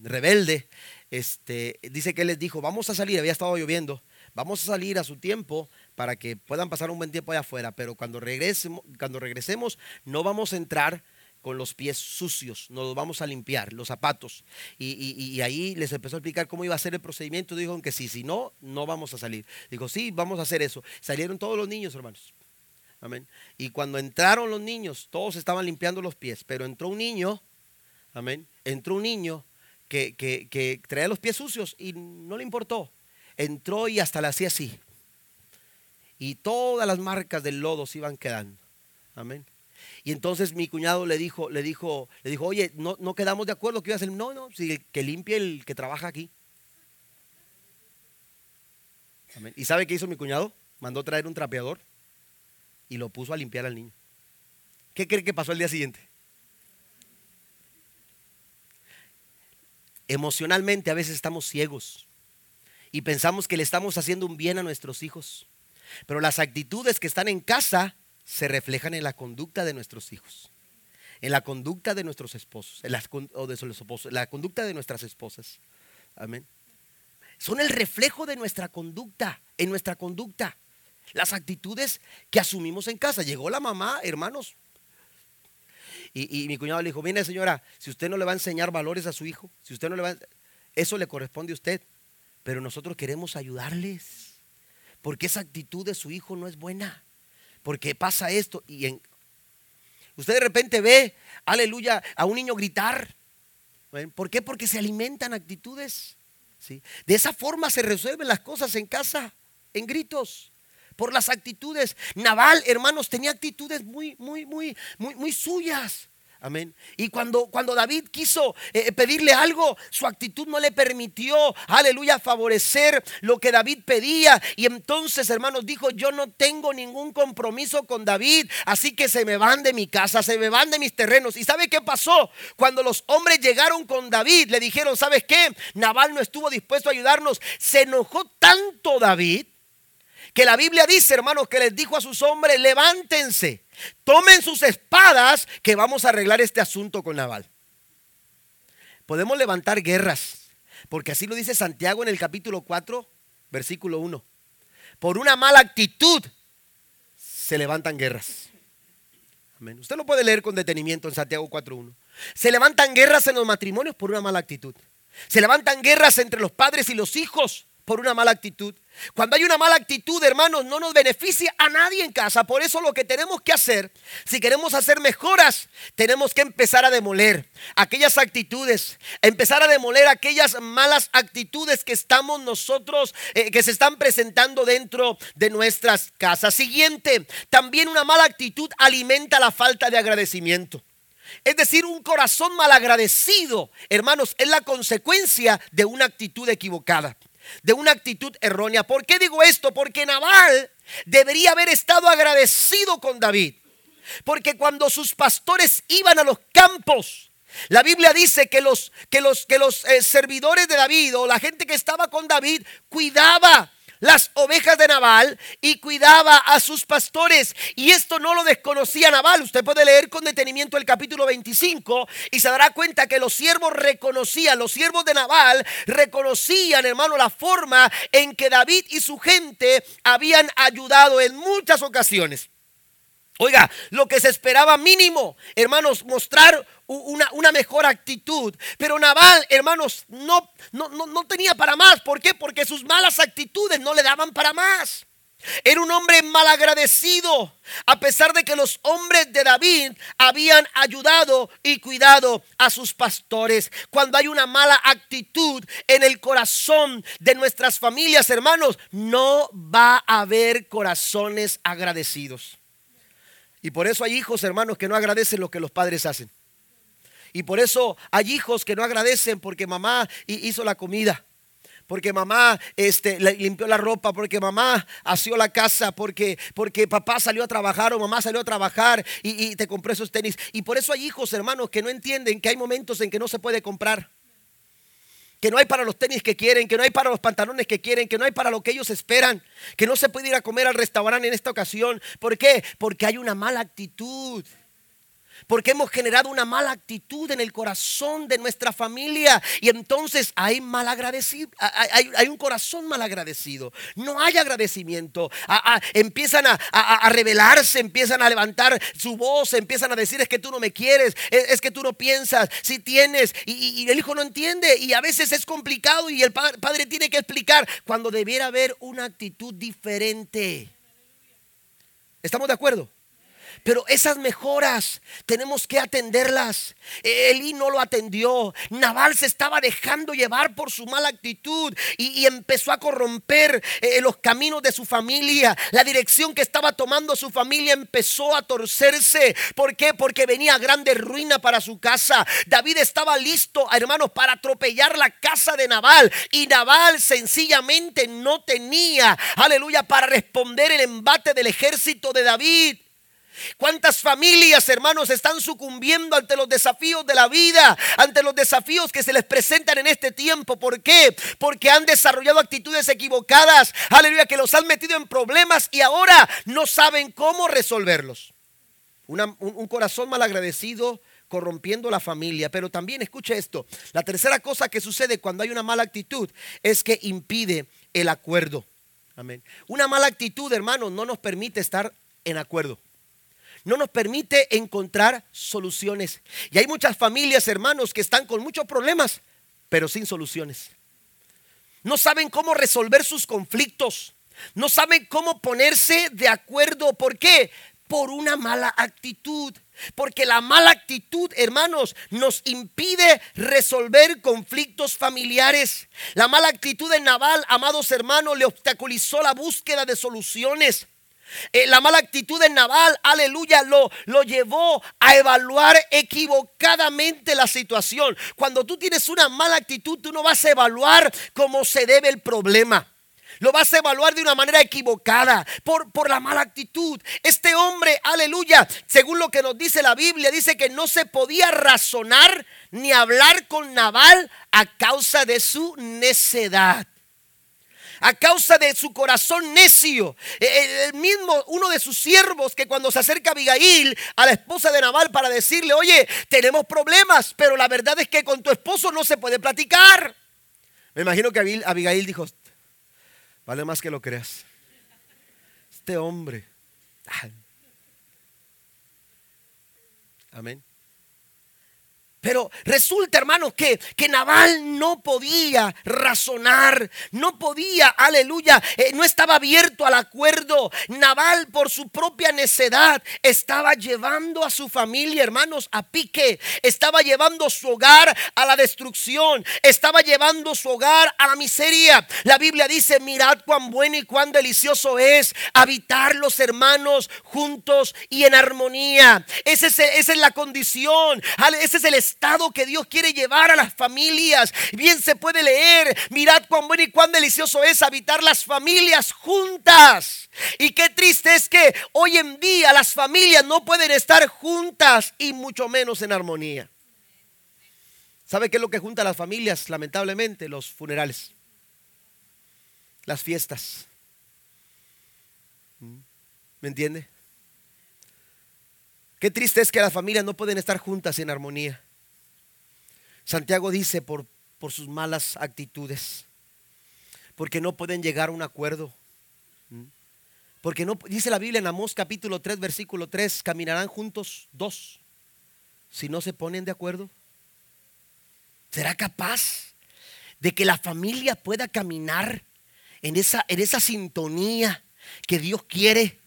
rebelde, este, dice que él les dijo, vamos a salir, había estado lloviendo, vamos a salir a su tiempo para que puedan pasar un buen tiempo allá afuera, pero cuando regresemos, cuando regresemos no vamos a entrar con los pies sucios, nos los vamos a limpiar, los zapatos. Y, ahí les empezó a explicar cómo iba a ser el procedimiento. Dijo que sí, si no, no vamos a salir. Dijo, sí, vamos a hacer eso. Salieron todos los niños, hermanos. Amén. Y cuando entraron los niños, todos estaban limpiando los pies, pero entró un niño, amén, entró un niño que, que, traía los pies sucios y no le importó. Entró y hasta le hacía así. Y todas las marcas del lodo se iban quedando. Amén. Y entonces mi cuñado le dijo, le dijo, le dijo, oye, no, no quedamos de acuerdo que iba a hacer. No, no, que limpie el que trabaja aquí. ¿Y sabe qué hizo mi cuñado? Mandó traer un trapeador y lo puso a limpiar al niño. ¿Qué cree que pasó el día siguiente? Emocionalmente a veces estamos ciegos y pensamos que le estamos haciendo un bien a nuestros hijos. Pero las actitudes que están en casa se reflejan en la conducta de nuestros hijos, en la conducta de nuestros esposos, en o de sus esposos, la conducta de nuestras esposas. Amén. Son el reflejo de nuestra conducta, en nuestra conducta. Las actitudes que asumimos en casa. Llegó la mamá, hermanos. Y, mi cuñado le dijo, mire señora, si usted no le va a enseñar valores a su hijo, si usted no le va a... Eso le corresponde a usted. Pero nosotros queremos ayudarles. Porque esa actitud de su hijo no es buena porque pasa esto. Y en, usted de repente ve, aleluya, a un niño gritar. ¿Por qué? Porque se alimentan actitudes. ¿sí? De esa forma se resuelven las cosas en casa, en gritos por las actitudes. Naval, hermanos, tenía actitudes muy, muy, muy, muy, muy suyas. Amén. Y cuando, cuando David quiso eh, pedirle algo, su actitud no le permitió, aleluya, favorecer lo que David pedía. Y entonces, hermanos, dijo, yo no tengo ningún compromiso con David, así que se me van de mi casa, se me van de mis terrenos. ¿Y sabe qué pasó? Cuando los hombres llegaron con David, le dijeron, ¿sabes qué? Naval no estuvo dispuesto a ayudarnos. Se enojó tanto David que la Biblia dice, hermanos, que les dijo a sus hombres, levántense Tomen sus espadas que vamos a arreglar este asunto con Naval. Podemos levantar guerras, porque así lo dice Santiago en el capítulo 4, versículo 1. Por una mala actitud se levantan guerras. Usted lo puede leer con detenimiento en Santiago 4.1. Se levantan guerras en los matrimonios por una mala actitud. Se levantan guerras entre los padres y los hijos por una mala actitud. Cuando hay una mala actitud, hermanos, no nos beneficia a nadie en casa. Por eso lo que tenemos que hacer, si queremos hacer mejoras, tenemos que empezar a demoler aquellas actitudes, empezar a demoler aquellas malas actitudes que estamos nosotros, eh, que se están presentando dentro de nuestras casas. Siguiente, también una mala actitud alimenta la falta de agradecimiento. Es decir, un corazón malagradecido, hermanos, es la consecuencia de una actitud equivocada de una actitud errónea. ¿Por qué digo esto? Porque Nabal debería haber estado agradecido con David. Porque cuando sus pastores iban a los campos, la Biblia dice que los, que los, que los eh, servidores de David o la gente que estaba con David cuidaba las ovejas de Nabal y cuidaba a sus pastores. Y esto no lo desconocía Nabal. Usted puede leer con detenimiento el capítulo 25 y se dará cuenta que los siervos reconocían, los siervos de Nabal reconocían, hermano, la forma en que David y su gente habían ayudado en muchas ocasiones. Oiga, lo que se esperaba mínimo, hermanos, mostrar una, una, mejor actitud. Pero Naval, hermanos, no, no, no, tenía para más. ¿Por qué? Porque sus malas actitudes no le daban para más. Era un hombre malagradecido, a pesar de que los hombres de David habían ayudado y cuidado a sus pastores. Cuando hay una mala actitud en el corazón de nuestras familias, hermanos, no va a haber corazones agradecidos. Y por eso hay hijos, hermanos, que no agradecen lo que los padres hacen. Y por eso hay hijos que no agradecen porque mamá hizo la comida. Porque mamá este, limpió la ropa, porque mamá asió la casa, porque, porque papá salió a trabajar o mamá salió a trabajar y, y te compró esos tenis. Y por eso hay hijos, hermanos, que no entienden que hay momentos en que no se puede comprar que no hay para los tenis que quieren, que no hay para los pantalones que quieren, que no hay para lo que ellos esperan, que no se puede ir a comer al restaurante en esta ocasión. ¿Por qué? Porque hay una mala actitud porque hemos generado una mala actitud en el corazón de nuestra familia. Y entonces hay mal agradecido, hay, un corazón mal agradecido, no hay agradecimiento, empiezan a, rebelarse, empiezan a levantar su voz, empiezan a decir es que tú no me quieres, es, que tú no piensas, si tienes y, y, el hijo no entiende. Y a veces es complicado y el padre tiene que explicar cuando debiera haber una actitud diferente. ¿Estamos de acuerdo? Pero esas mejoras tenemos que atenderlas. Elí no lo atendió. Naval se estaba dejando llevar por su mala actitud y, empezó a corromper eh, los caminos de su familia. La dirección que estaba tomando su familia empezó a torcerse. ¿Por qué? Porque venía grande ruina para su casa. David estaba listo, hermanos, para atropellar la casa de Naval. Y Naval sencillamente no tenía, aleluya, para responder el embate del ejército de David. ¿Cuántas familias, hermanos, están sucumbiendo ante los desafíos de la vida, ante los desafíos que se les presentan en este tiempo? ¿Por qué? Porque han desarrollado actitudes equivocadas, aleluya, que los han metido en problemas y ahora no saben cómo resolverlos. un, un corazón malagradecido corrompiendo la familia. Pero también escuche esto, la tercera cosa que sucede cuando hay una mala actitud es que impide el acuerdo. Amén. Una mala actitud, hermanos, no nos permite estar en acuerdo no nos permite encontrar soluciones. Y hay muchas familias, hermanos, que están con muchos problemas, pero sin soluciones. No saben cómo resolver sus conflictos. No saben cómo ponerse de acuerdo. ¿Por qué? Por una mala actitud. Porque la mala actitud, hermanos, nos impide resolver conflictos familiares. La mala actitud de Naval, amados hermanos, le obstaculizó la búsqueda de soluciones. Eh, la mala actitud de Naval, aleluya, lo, lo llevó a evaluar equivocadamente la situación. Cuando tú tienes una mala actitud, tú no vas a evaluar cómo se debe el problema. Lo vas a evaluar de una manera equivocada por, por la mala actitud. Este hombre, aleluya, según lo que nos dice la Biblia, dice que no se podía razonar ni hablar con Naval a causa de su necedad a causa de su corazón necio. Eh, el mismo, uno de sus siervos que cuando se acerca Abigail, a la esposa de Naval, para decirle, oye, tenemos problemas, pero la verdad es que con tu esposo no se puede platicar. Me imagino que Abigail dijo, Vale más que lo creas. Este hombre. Amén. Pero resulta, hermanos, que, que Naval no podía razonar, no podía, aleluya, eh, no estaba abierto al acuerdo. Naval, por su propia necedad, estaba llevando a su familia, hermanos, a pique. Estaba llevando su hogar a la destrucción. Estaba llevando su hogar a la miseria. La Biblia dice, mirad cuán bueno y cuán delicioso es habitar los hermanos juntos y en armonía. Es, esa es la condición, ese es el estado que Dios quiere llevar a las familias. Bien se puede leer, mirad cuán bueno y cuán delicioso es habitar las familias juntas. Y qué triste es que hoy en día las familias no pueden estar juntas y mucho menos en armonía. ¿Sabe qué es lo que junta a las familias? Lamentablemente, los funerales, las fiestas. ¿Mm? ¿Me entiende? Qué triste es que las familias no pueden estar juntas en armonía. Santiago dice por, por sus malas actitudes, porque no pueden llegar a un acuerdo. Porque no, dice la Biblia en Amós capítulo 3, versículo 3, caminarán juntos dos, si no se ponen de acuerdo. ¿Será capaz de que la familia pueda caminar en esa, en esa sintonía que Dios quiere?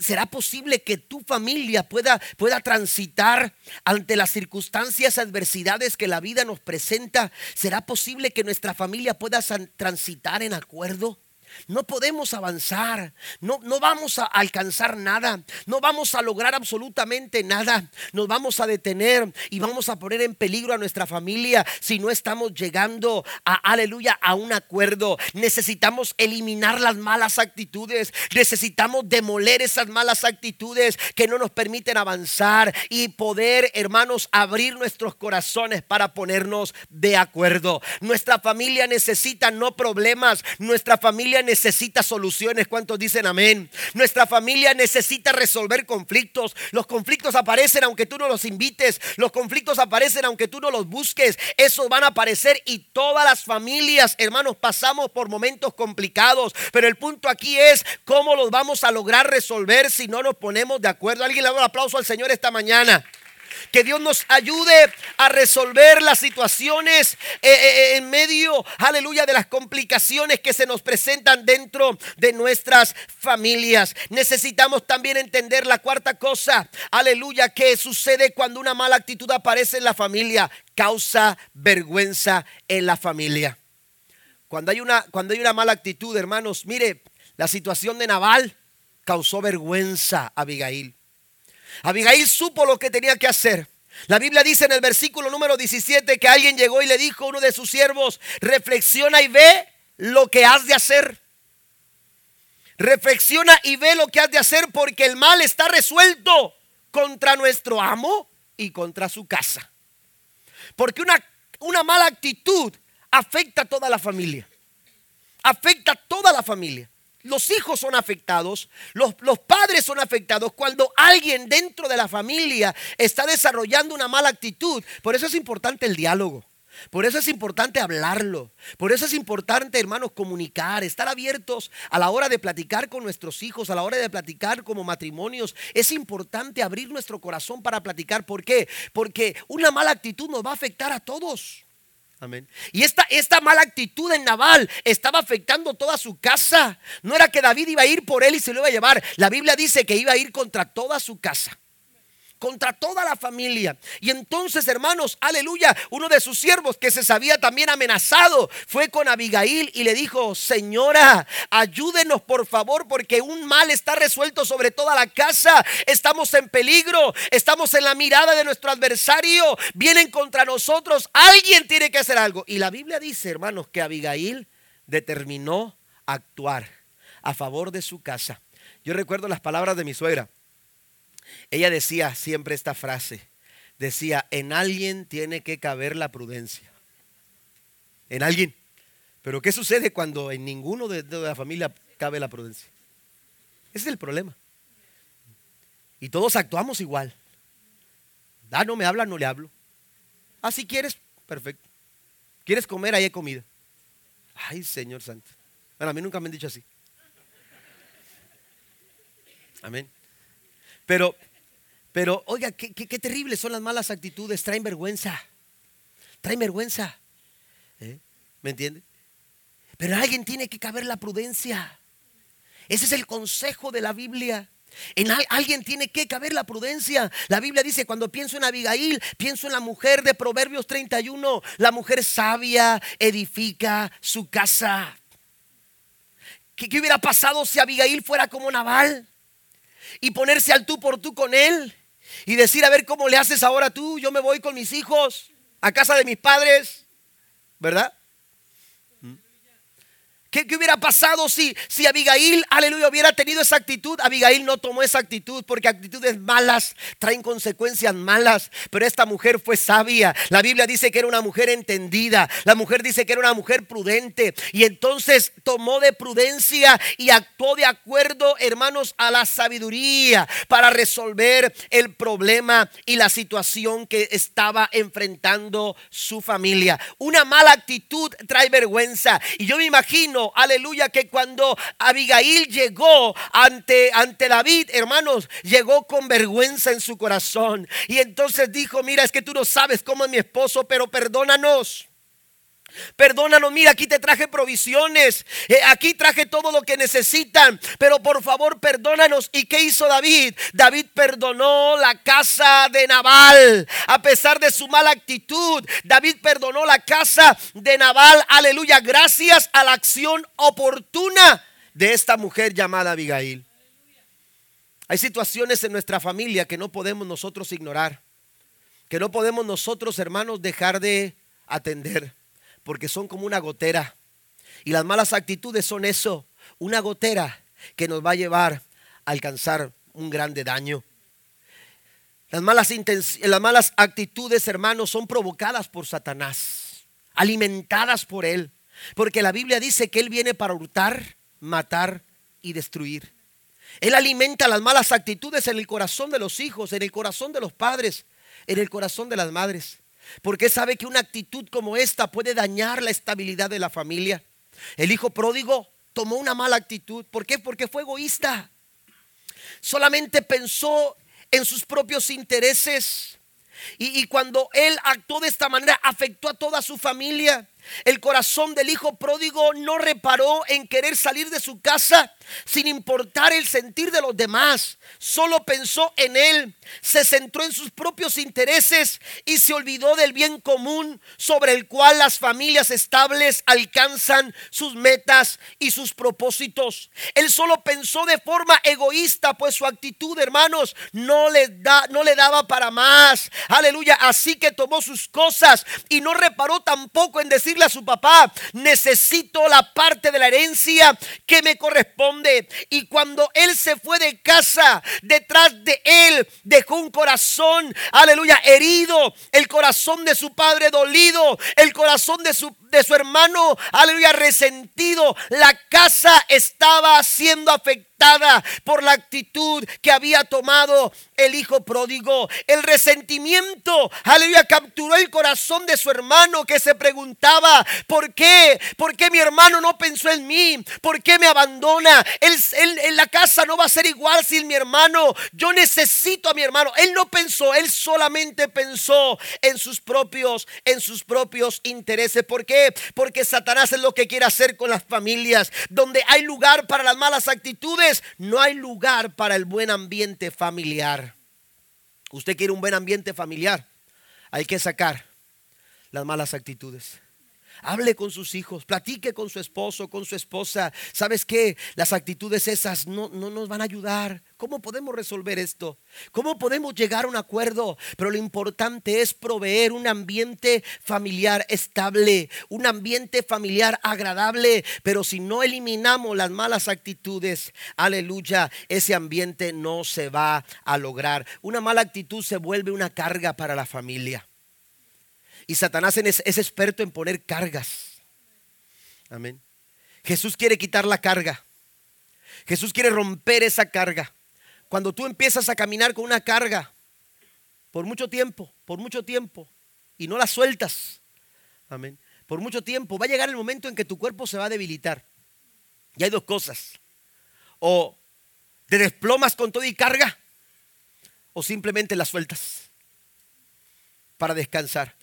Será posible que tu familia pueda, pueda transitar ante las circunstancias, adversidades que la vida nos presenta. ¿Será posible que nuestra familia pueda transitar en acuerdo? No podemos avanzar, no, no vamos a alcanzar nada, no vamos a lograr absolutamente nada, nos vamos a detener y vamos a poner en peligro a nuestra familia si no estamos llegando a, aleluya, a un acuerdo. Necesitamos eliminar las malas actitudes, necesitamos demoler esas malas actitudes que no nos permiten avanzar y poder, hermanos, abrir nuestros corazones para ponernos de acuerdo. Nuestra familia necesita no problemas, nuestra familia necesita soluciones. ¿Cuántos dicen amén? Nuestra familia necesita resolver conflictos. Los conflictos aparecen aunque tú no los invites. Los conflictos aparecen aunque tú no los busques. Esos van a aparecer y todas las familias, hermanos, pasamos por momentos complicados. Pero el punto aquí es cómo los vamos a lograr resolver si no nos ponemos de acuerdo. Alguien le da un aplauso al Señor esta mañana. Que Dios nos ayude a resolver las situaciones eh, eh, eh, en medio, aleluya, de las complicaciones que se nos presentan dentro de nuestras familias. Necesitamos también entender la cuarta cosa, aleluya, que sucede cuando una mala actitud aparece en la familia. Causa vergüenza en la familia. Cuando hay una, cuando hay una mala actitud, hermanos, mire, la situación de Naval causó vergüenza a Abigail. Abigail supo lo que tenía que hacer. La Biblia dice en el versículo número 17 que alguien llegó y le dijo a uno de sus siervos, reflexiona y ve lo que has de hacer. Reflexiona y ve lo que has de hacer porque el mal está resuelto contra nuestro amo y contra su casa. Porque una, una mala actitud afecta a toda la familia. Afecta a toda la familia los hijos son afectados, los, los, padres son afectados cuando alguien dentro de la familia está desarrollando una mala actitud. Por eso es importante el diálogo. Por eso es importante hablarlo. Por eso es importante, hermanos, comunicar, estar abiertos a la hora de platicar con nuestros hijos, a la hora de platicar como matrimonios. Es importante abrir nuestro corazón para platicar. ¿Por qué? Porque una mala actitud nos va a afectar a todos. Y esta, esta mala actitud en Naval estaba afectando toda su casa. No era que David iba a ir por él y se lo iba a llevar. La Biblia dice que iba a ir contra toda su casa contra toda la familia. Y entonces, hermanos, aleluya, uno de sus siervos que se sabía también amenazado fue con Abigail y le dijo, señora, ayúdenos por favor porque un mal está resuelto sobre toda la casa. Estamos en peligro, estamos en la mirada de nuestro adversario, vienen contra nosotros, alguien tiene que hacer algo. Y la Biblia dice, hermanos, que Abigail determinó actuar a favor de su casa. Yo recuerdo las palabras de mi suegra. Ella decía siempre esta frase. Decía, en alguien tiene que caber la prudencia. En alguien. Pero ¿qué sucede cuando en ninguno de, la familia cabe la prudencia? Ese es el problema. Y todos actuamos igual. Ah, no me habla, no le hablo. Ah, si quieres, perfecto. ¿Quieres comer? Ahí hay comida. Ay, Señor Santo. Bueno, a mí nunca me han dicho así. Amén. Pero, pero, oiga, qué, qué, terribles son las malas actitudes. Traen vergüenza. Traen vergüenza. ¿Eh? ¿Me entiende? Pero alguien tiene que caber la prudencia. Ese es el consejo de la Biblia. En alguien tiene que caber la prudencia. La Biblia dice, cuando pienso en Abigail, pienso en la mujer de Proverbios 31. La mujer sabia edifica su casa. ¿Qué, qué hubiera pasado si Abigail fuera como Naval? Y ponerse al tú por tú con él. Y decir, a ver cómo le haces ahora tú. Yo me voy con mis hijos a casa de mis padres. ¿Verdad? ¿Qué, hubiera pasado si, si Abigail, aleluya, hubiera tenido esa actitud? Abigail no tomó esa actitud porque actitudes malas traen consecuencias malas. Pero esta mujer fue sabia. La Biblia dice que era una mujer entendida. La mujer dice que era una mujer prudente. Y entonces tomó de prudencia y actuó de acuerdo, hermanos, a la sabiduría para resolver el problema y la situación que estaba enfrentando su familia. Una mala actitud trae vergüenza. Y yo me imagino aleluya, que cuando Abigail llegó ante, ante David, hermanos, llegó con vergüenza en su corazón. Y entonces dijo, mira, es que tú no sabes cómo es mi esposo, pero perdónanos. Perdónanos, mira, aquí te traje provisiones, eh, aquí traje todo lo que necesitan, pero por favor perdónanos. ¿Y qué hizo David? David perdonó la casa de Nabal, a pesar de su mala actitud. David perdonó la casa de Nabal, aleluya, gracias a la acción oportuna de esta mujer llamada Abigail. Hay situaciones en nuestra familia que no podemos nosotros ignorar, que no podemos nosotros, hermanos, dejar de atender porque son como una gotera. Y las malas actitudes son eso, una gotera que nos va a llevar a alcanzar un grande daño. Las malas, las malas actitudes, hermanos, son provocadas por Satanás, alimentadas por él. Porque la Biblia dice que él viene para hurtar, matar y destruir. Él alimenta las malas actitudes en el corazón de los hijos, en el corazón de los padres, en el corazón de las madres. Porque sabe que una actitud como esta puede dañar la estabilidad de la familia. El hijo pródigo tomó una mala actitud. ¿Por qué? Porque fue egoísta. Solamente pensó en sus propios intereses. Y, cuando él actuó de esta manera, afectó a toda su familia. El corazón del hijo pródigo no reparó en querer salir de su casa sin importar el sentir de los demás. Solo pensó en él, se centró en sus propios intereses y se olvidó del bien común sobre el cual las familias estables alcanzan sus metas y sus propósitos. Él solo pensó de forma egoísta, pues su actitud, hermanos, no le, da, no le daba para más. Aleluya. Así que tomó sus cosas y no reparó tampoco en decir a su papá, necesito la parte de la herencia que me corresponde. Y cuando él se fue de casa, detrás de él dejó un corazón, aleluya, herido, el corazón de su padre dolido, el corazón de su de su hermano, aleluya, resentido. La casa estaba siendo afectada por la actitud que había tomado el hijo pródigo. El resentimiento, aleluya, capturó el corazón de su hermano que se preguntaba, ¿por qué? ¿Por qué mi hermano no pensó en mí? ¿Por qué me abandona? Él, en la casa no va a ser igual sin mi hermano. Yo necesito a mi hermano. Él no pensó, él solamente pensó en sus propios, en sus propios intereses. ¿Por qué? Porque Satanás es lo que quiere hacer con las familias. Donde hay lugar para las malas actitudes, no hay lugar para el buen ambiente familiar. Usted quiere un buen ambiente familiar. Hay que sacar las malas actitudes. Hable con sus hijos, platique con su esposo, con su esposa. ¿Sabes qué? Las actitudes esas no, no, nos van a ayudar. ¿Cómo podemos resolver esto? ¿Cómo podemos llegar a un acuerdo? Pero lo importante es proveer un ambiente familiar estable, un ambiente familiar agradable. Pero si no eliminamos las malas actitudes, aleluya, ese ambiente no se va a lograr. Una mala actitud se vuelve una carga para la familia. Y Satanás es, experto en poner cargas. Amén. Jesús quiere quitar la carga. Jesús quiere romper esa carga. Cuando tú empiezas a caminar con una carga por mucho tiempo, por mucho tiempo, y no la sueltas, amén, por mucho tiempo, va a llegar el momento en que tu cuerpo se va a debilitar. Y hay dos cosas. O te desplomas con todo y carga, o simplemente la sueltas para descansar.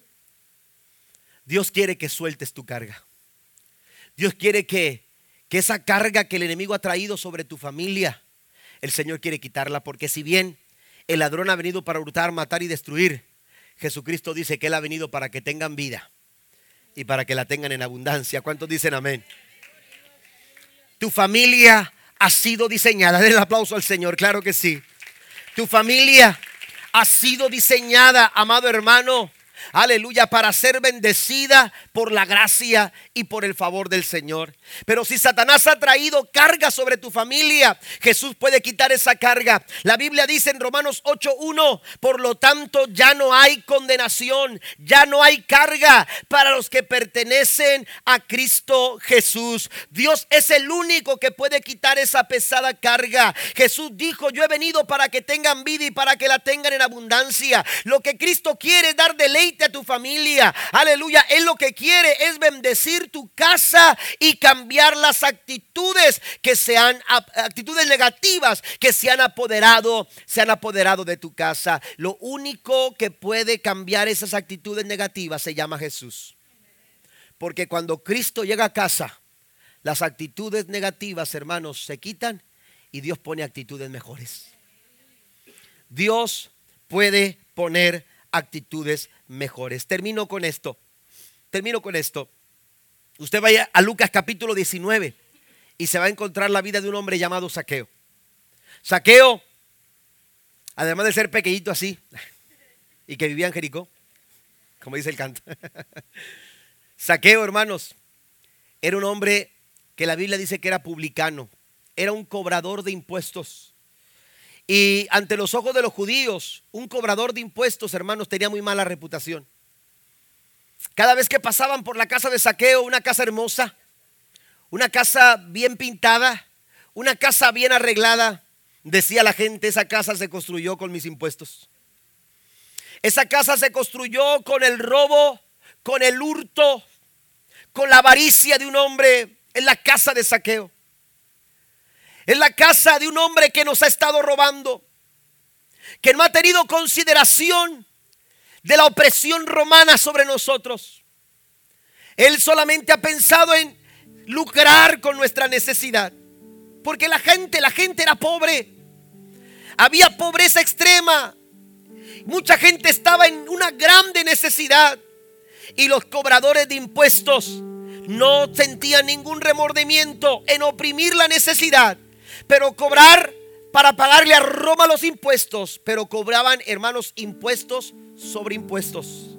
Dios quiere que sueltes tu carga. Dios quiere que, que esa carga que el enemigo ha traído sobre tu familia, el Señor quiere quitarla, porque si bien el ladrón ha venido para hurtar, matar y destruir, Jesucristo dice que Él ha venido para que tengan vida y para que la tengan en abundancia. ¿Cuántos dicen amén? Tu familia ha sido diseñada. Den el aplauso al Señor, claro que sí. Tu familia ha sido diseñada, amado hermano, aleluya, para ser bendecida por la gracia y por el favor del Señor. Pero si Satanás ha traído carga sobre tu familia, Jesús puede quitar esa carga. La Biblia dice en Romanos 8.1, por lo tanto ya no hay condenación, ya no hay carga para los que pertenecen a Cristo Jesús. Dios es el único que puede quitar esa pesada carga. Jesús dijo, yo he venido para que tengan vida y para que la tengan en abundancia. Lo que Cristo quiere es dar deleite a tu familia. Aleluya. Él lo que quiere es bendecir tu casa y cambiar las actitudes que sean actitudes negativas que se han apoderado, se han apoderado de tu casa. Lo único que puede cambiar esas actitudes negativas se llama Jesús. Porque cuando Cristo llega a casa, las actitudes negativas, hermanos, se quitan y Dios pone actitudes mejores. Dios puede poner actitudes mejores. Termino con esto. Termino con esto. Usted vaya a Lucas capítulo 19 y se va a encontrar la vida de un hombre llamado Saqueo. Saqueo, además de ser pequeñito así, y que vivía en Jericó, como dice el canto. [LAUGHS] Saqueo, hermanos, era un hombre que la Biblia dice que era publicano, era un cobrador de impuestos. Y ante los ojos de los judíos, un cobrador de impuestos, hermanos, tenía muy mala reputación. Cada vez que pasaban por la casa de saqueo, una casa hermosa, una casa bien pintada, una casa bien arreglada, decía la gente, esa casa se construyó con mis impuestos. Esa casa se construyó con el robo, con el hurto, con la avaricia de un hombre en la casa de saqueo. Es la casa de un hombre que nos ha estado robando, que no ha tenido consideración de la opresión romana sobre nosotros. Él solamente ha pensado en lucrar con nuestra necesidad. Porque la gente, la gente era pobre. Había pobreza extrema. Mucha gente estaba en una grande necesidad. Y los cobradores de impuestos no sentían ningún remordimiento en oprimir la necesidad pero cobrar para pagarle a Roma los impuestos, pero cobraban, hermanos, impuestos sobre impuestos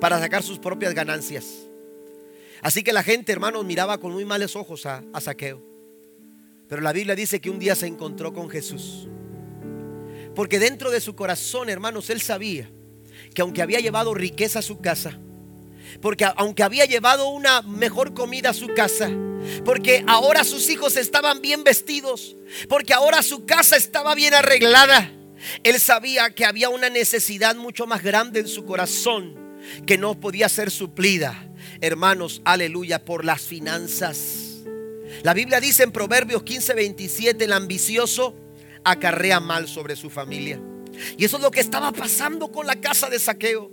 para sacar sus propias ganancias. Así que la gente, hermanos, miraba con muy males ojos a, a Saqueo. Pero la Biblia dice que un día se encontró con Jesús. Porque dentro de su corazón, hermanos, él sabía que aunque había llevado riqueza a su casa, porque aunque había llevado una mejor comida a su casa, porque ahora sus hijos estaban bien vestidos, porque ahora su casa estaba bien arreglada, él sabía que había una necesidad mucho más grande en su corazón que no podía ser suplida, hermanos, aleluya, por las finanzas. La Biblia dice en Proverbios 15, 27, el ambicioso acarrea mal sobre su familia. Y eso es lo que estaba pasando con la casa de saqueo.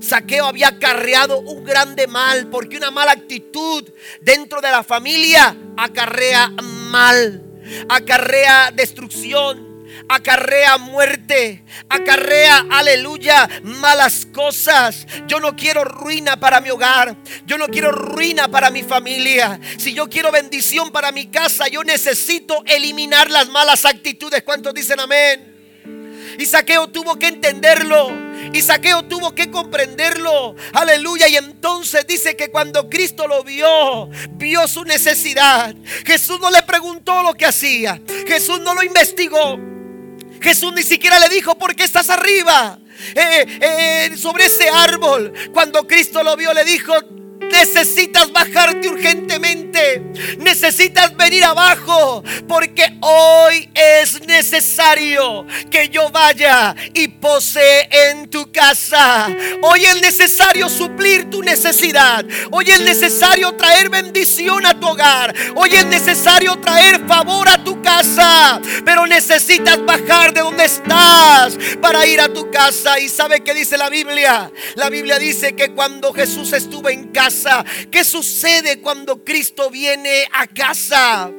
Saqueo había acarreado un grande mal, porque una mala actitud dentro de la familia acarrea mal, acarrea destrucción, acarrea muerte, acarrea, aleluya, malas cosas. Yo no quiero ruina para mi hogar, yo no quiero ruina para mi familia. Si yo quiero bendición para mi casa, yo necesito eliminar las malas actitudes. ¿Cuántos dicen amén? Y Saqueo tuvo que entenderlo. Y Saqueo tuvo que comprenderlo. Aleluya. Y entonces dice que cuando Cristo lo vio, vio su necesidad. Jesús no le preguntó lo que hacía. Jesús no lo investigó. Jesús ni siquiera le dijo, ¿por qué estás arriba? Eh, eh, sobre ese árbol. Cuando Cristo lo vio, le dijo, Necesitas bajarte urgentemente. Necesitas venir abajo. Porque hoy es necesario que yo vaya y posee en tu casa. Hoy es necesario suplir tu necesidad. Hoy es necesario traer bendición a tu hogar. Hoy es necesario traer favor a tu casa. Pero necesitas bajar de donde estás para ir a tu casa. ¿Y sabe qué dice la Biblia? La Biblia dice que cuando Jesús estuvo en casa, ¿Qué sucede cuando Cristo viene a casa?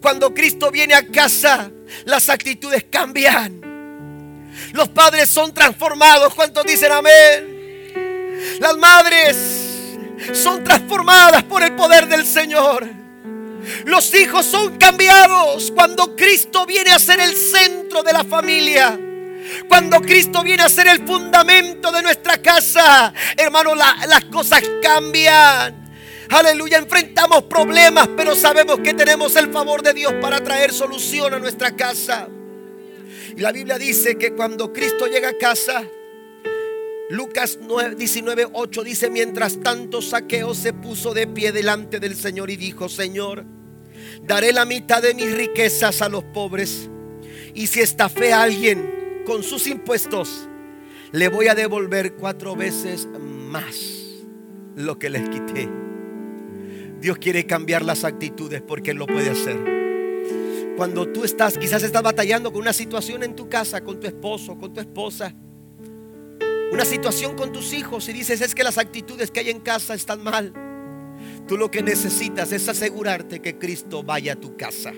Cuando Cristo viene a casa, las actitudes cambian. Los padres son transformados. ¿Cuántos dicen amén? Las madres son transformadas por el poder del Señor. Los hijos son cambiados cuando Cristo viene a ser el centro de la familia. Cuando Cristo viene a ser el fundamento de nuestra casa, hermano, las cosas cambian. Aleluya, enfrentamos problemas, pero sabemos que tenemos el favor de Dios para traer solución a nuestra casa. Y la Biblia dice que cuando Cristo llega a casa, Lucas 19, 8 dice, mientras tanto Saqueo se puso de pie delante del Señor y dijo, Señor, daré la mitad de mis riquezas a los pobres. Y si estafé a alguien, con sus impuestos, le voy a devolver cuatro veces más lo que les quité. Dios quiere cambiar las actitudes porque Él lo puede hacer. Cuando tú estás, quizás estás batallando con una situación en tu casa, con tu esposo, con tu esposa, una situación con tus hijos y dices es que las actitudes que hay en casa están mal. Tú lo que necesitas es asegurarte que Cristo vaya a tu casa.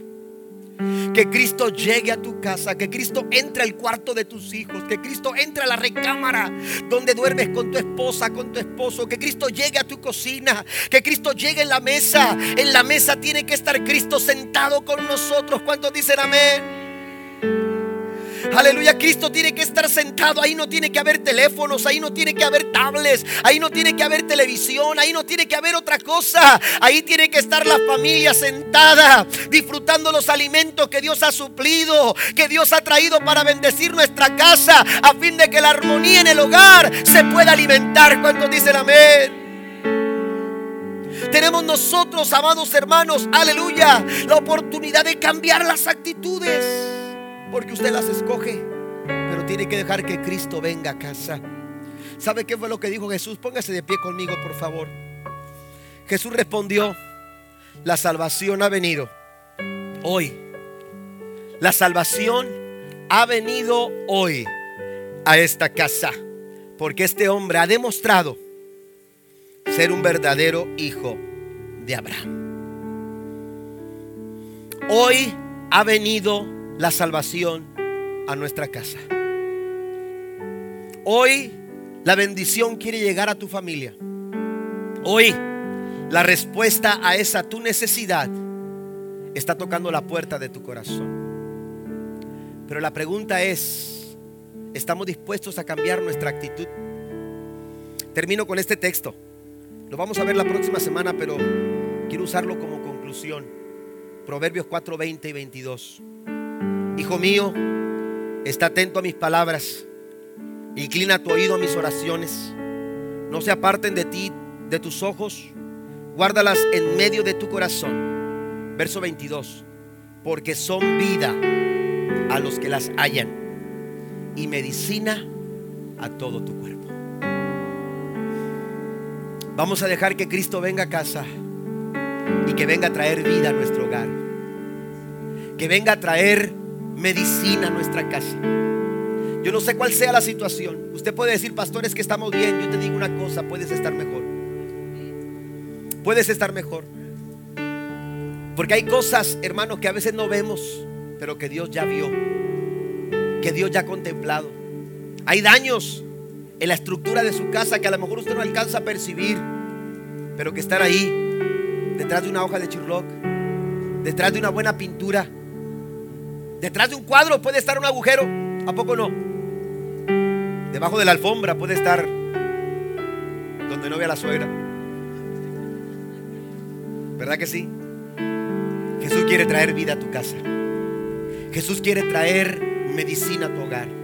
Que Cristo llegue a tu casa, que Cristo entre al cuarto de tus hijos, que Cristo entre a la recámara donde duermes con tu esposa, con tu esposo, que Cristo llegue a tu cocina, que Cristo llegue en la mesa. En la mesa tiene que estar Cristo sentado con nosotros. ¿Cuántos dicen amén? Aleluya, Cristo tiene que estar sentado. Ahí no tiene que haber teléfonos, ahí no tiene que haber tablets, ahí no tiene que haber televisión, ahí no tiene que haber otra cosa. Ahí tiene que estar la familia sentada, disfrutando los alimentos que Dios ha suplido, que Dios ha traído para bendecir nuestra casa, a fin de que la armonía en el hogar se pueda alimentar. ¿Cuántos dicen amén? Tenemos nosotros, amados hermanos, aleluya, la oportunidad de cambiar las actitudes porque usted las escoge, pero tiene que dejar que Cristo venga a casa. ¿Sabe qué fue lo que dijo Jesús? Póngase de pie conmigo, por favor. Jesús respondió, la salvación ha venido hoy. La salvación ha venido hoy a esta casa, porque este hombre ha demostrado ser un verdadero hijo de Abraham. Hoy ha venido la salvación a nuestra casa. Hoy la bendición quiere llegar a tu familia. Hoy la respuesta a esa tu necesidad está tocando la puerta de tu corazón. Pero la pregunta es, ¿estamos dispuestos a cambiar nuestra actitud? Termino con este texto. Lo vamos a ver la próxima semana, pero quiero usarlo como conclusión. Proverbios 4, 20 y 22. Mío, está atento a mis palabras. Inclina tu oído a mis oraciones. No se aparten de ti, de tus ojos. Guárdalas en medio de tu corazón. Verso 22. Porque son vida a los que las hallan y medicina a todo tu cuerpo. Vamos a dejar que Cristo venga a casa y que venga a traer vida a nuestro hogar. Que venga a traer medicina nuestra casa. Yo no sé cuál sea la situación. Usted puede decir, pastores, que estamos bien. Yo te digo una cosa, puedes estar mejor. Puedes estar mejor. Porque hay cosas, hermanos, que a veces no vemos. pero que Dios ya vio, que Dios ya ha contemplado. Hay daños en la estructura de su casa que a lo mejor usted no alcanza a percibir, pero que están ahí, detrás de una hoja de chirloc, detrás de una buena pintura, detrás de un cuadro puede estar un agujero, ¿a poco no? Debajo de la alfombra puede estar donde no vea la suegra. ¿Verdad que sí? Jesús quiere traer vida a tu casa. Jesús quiere traer medicina a tu hogar.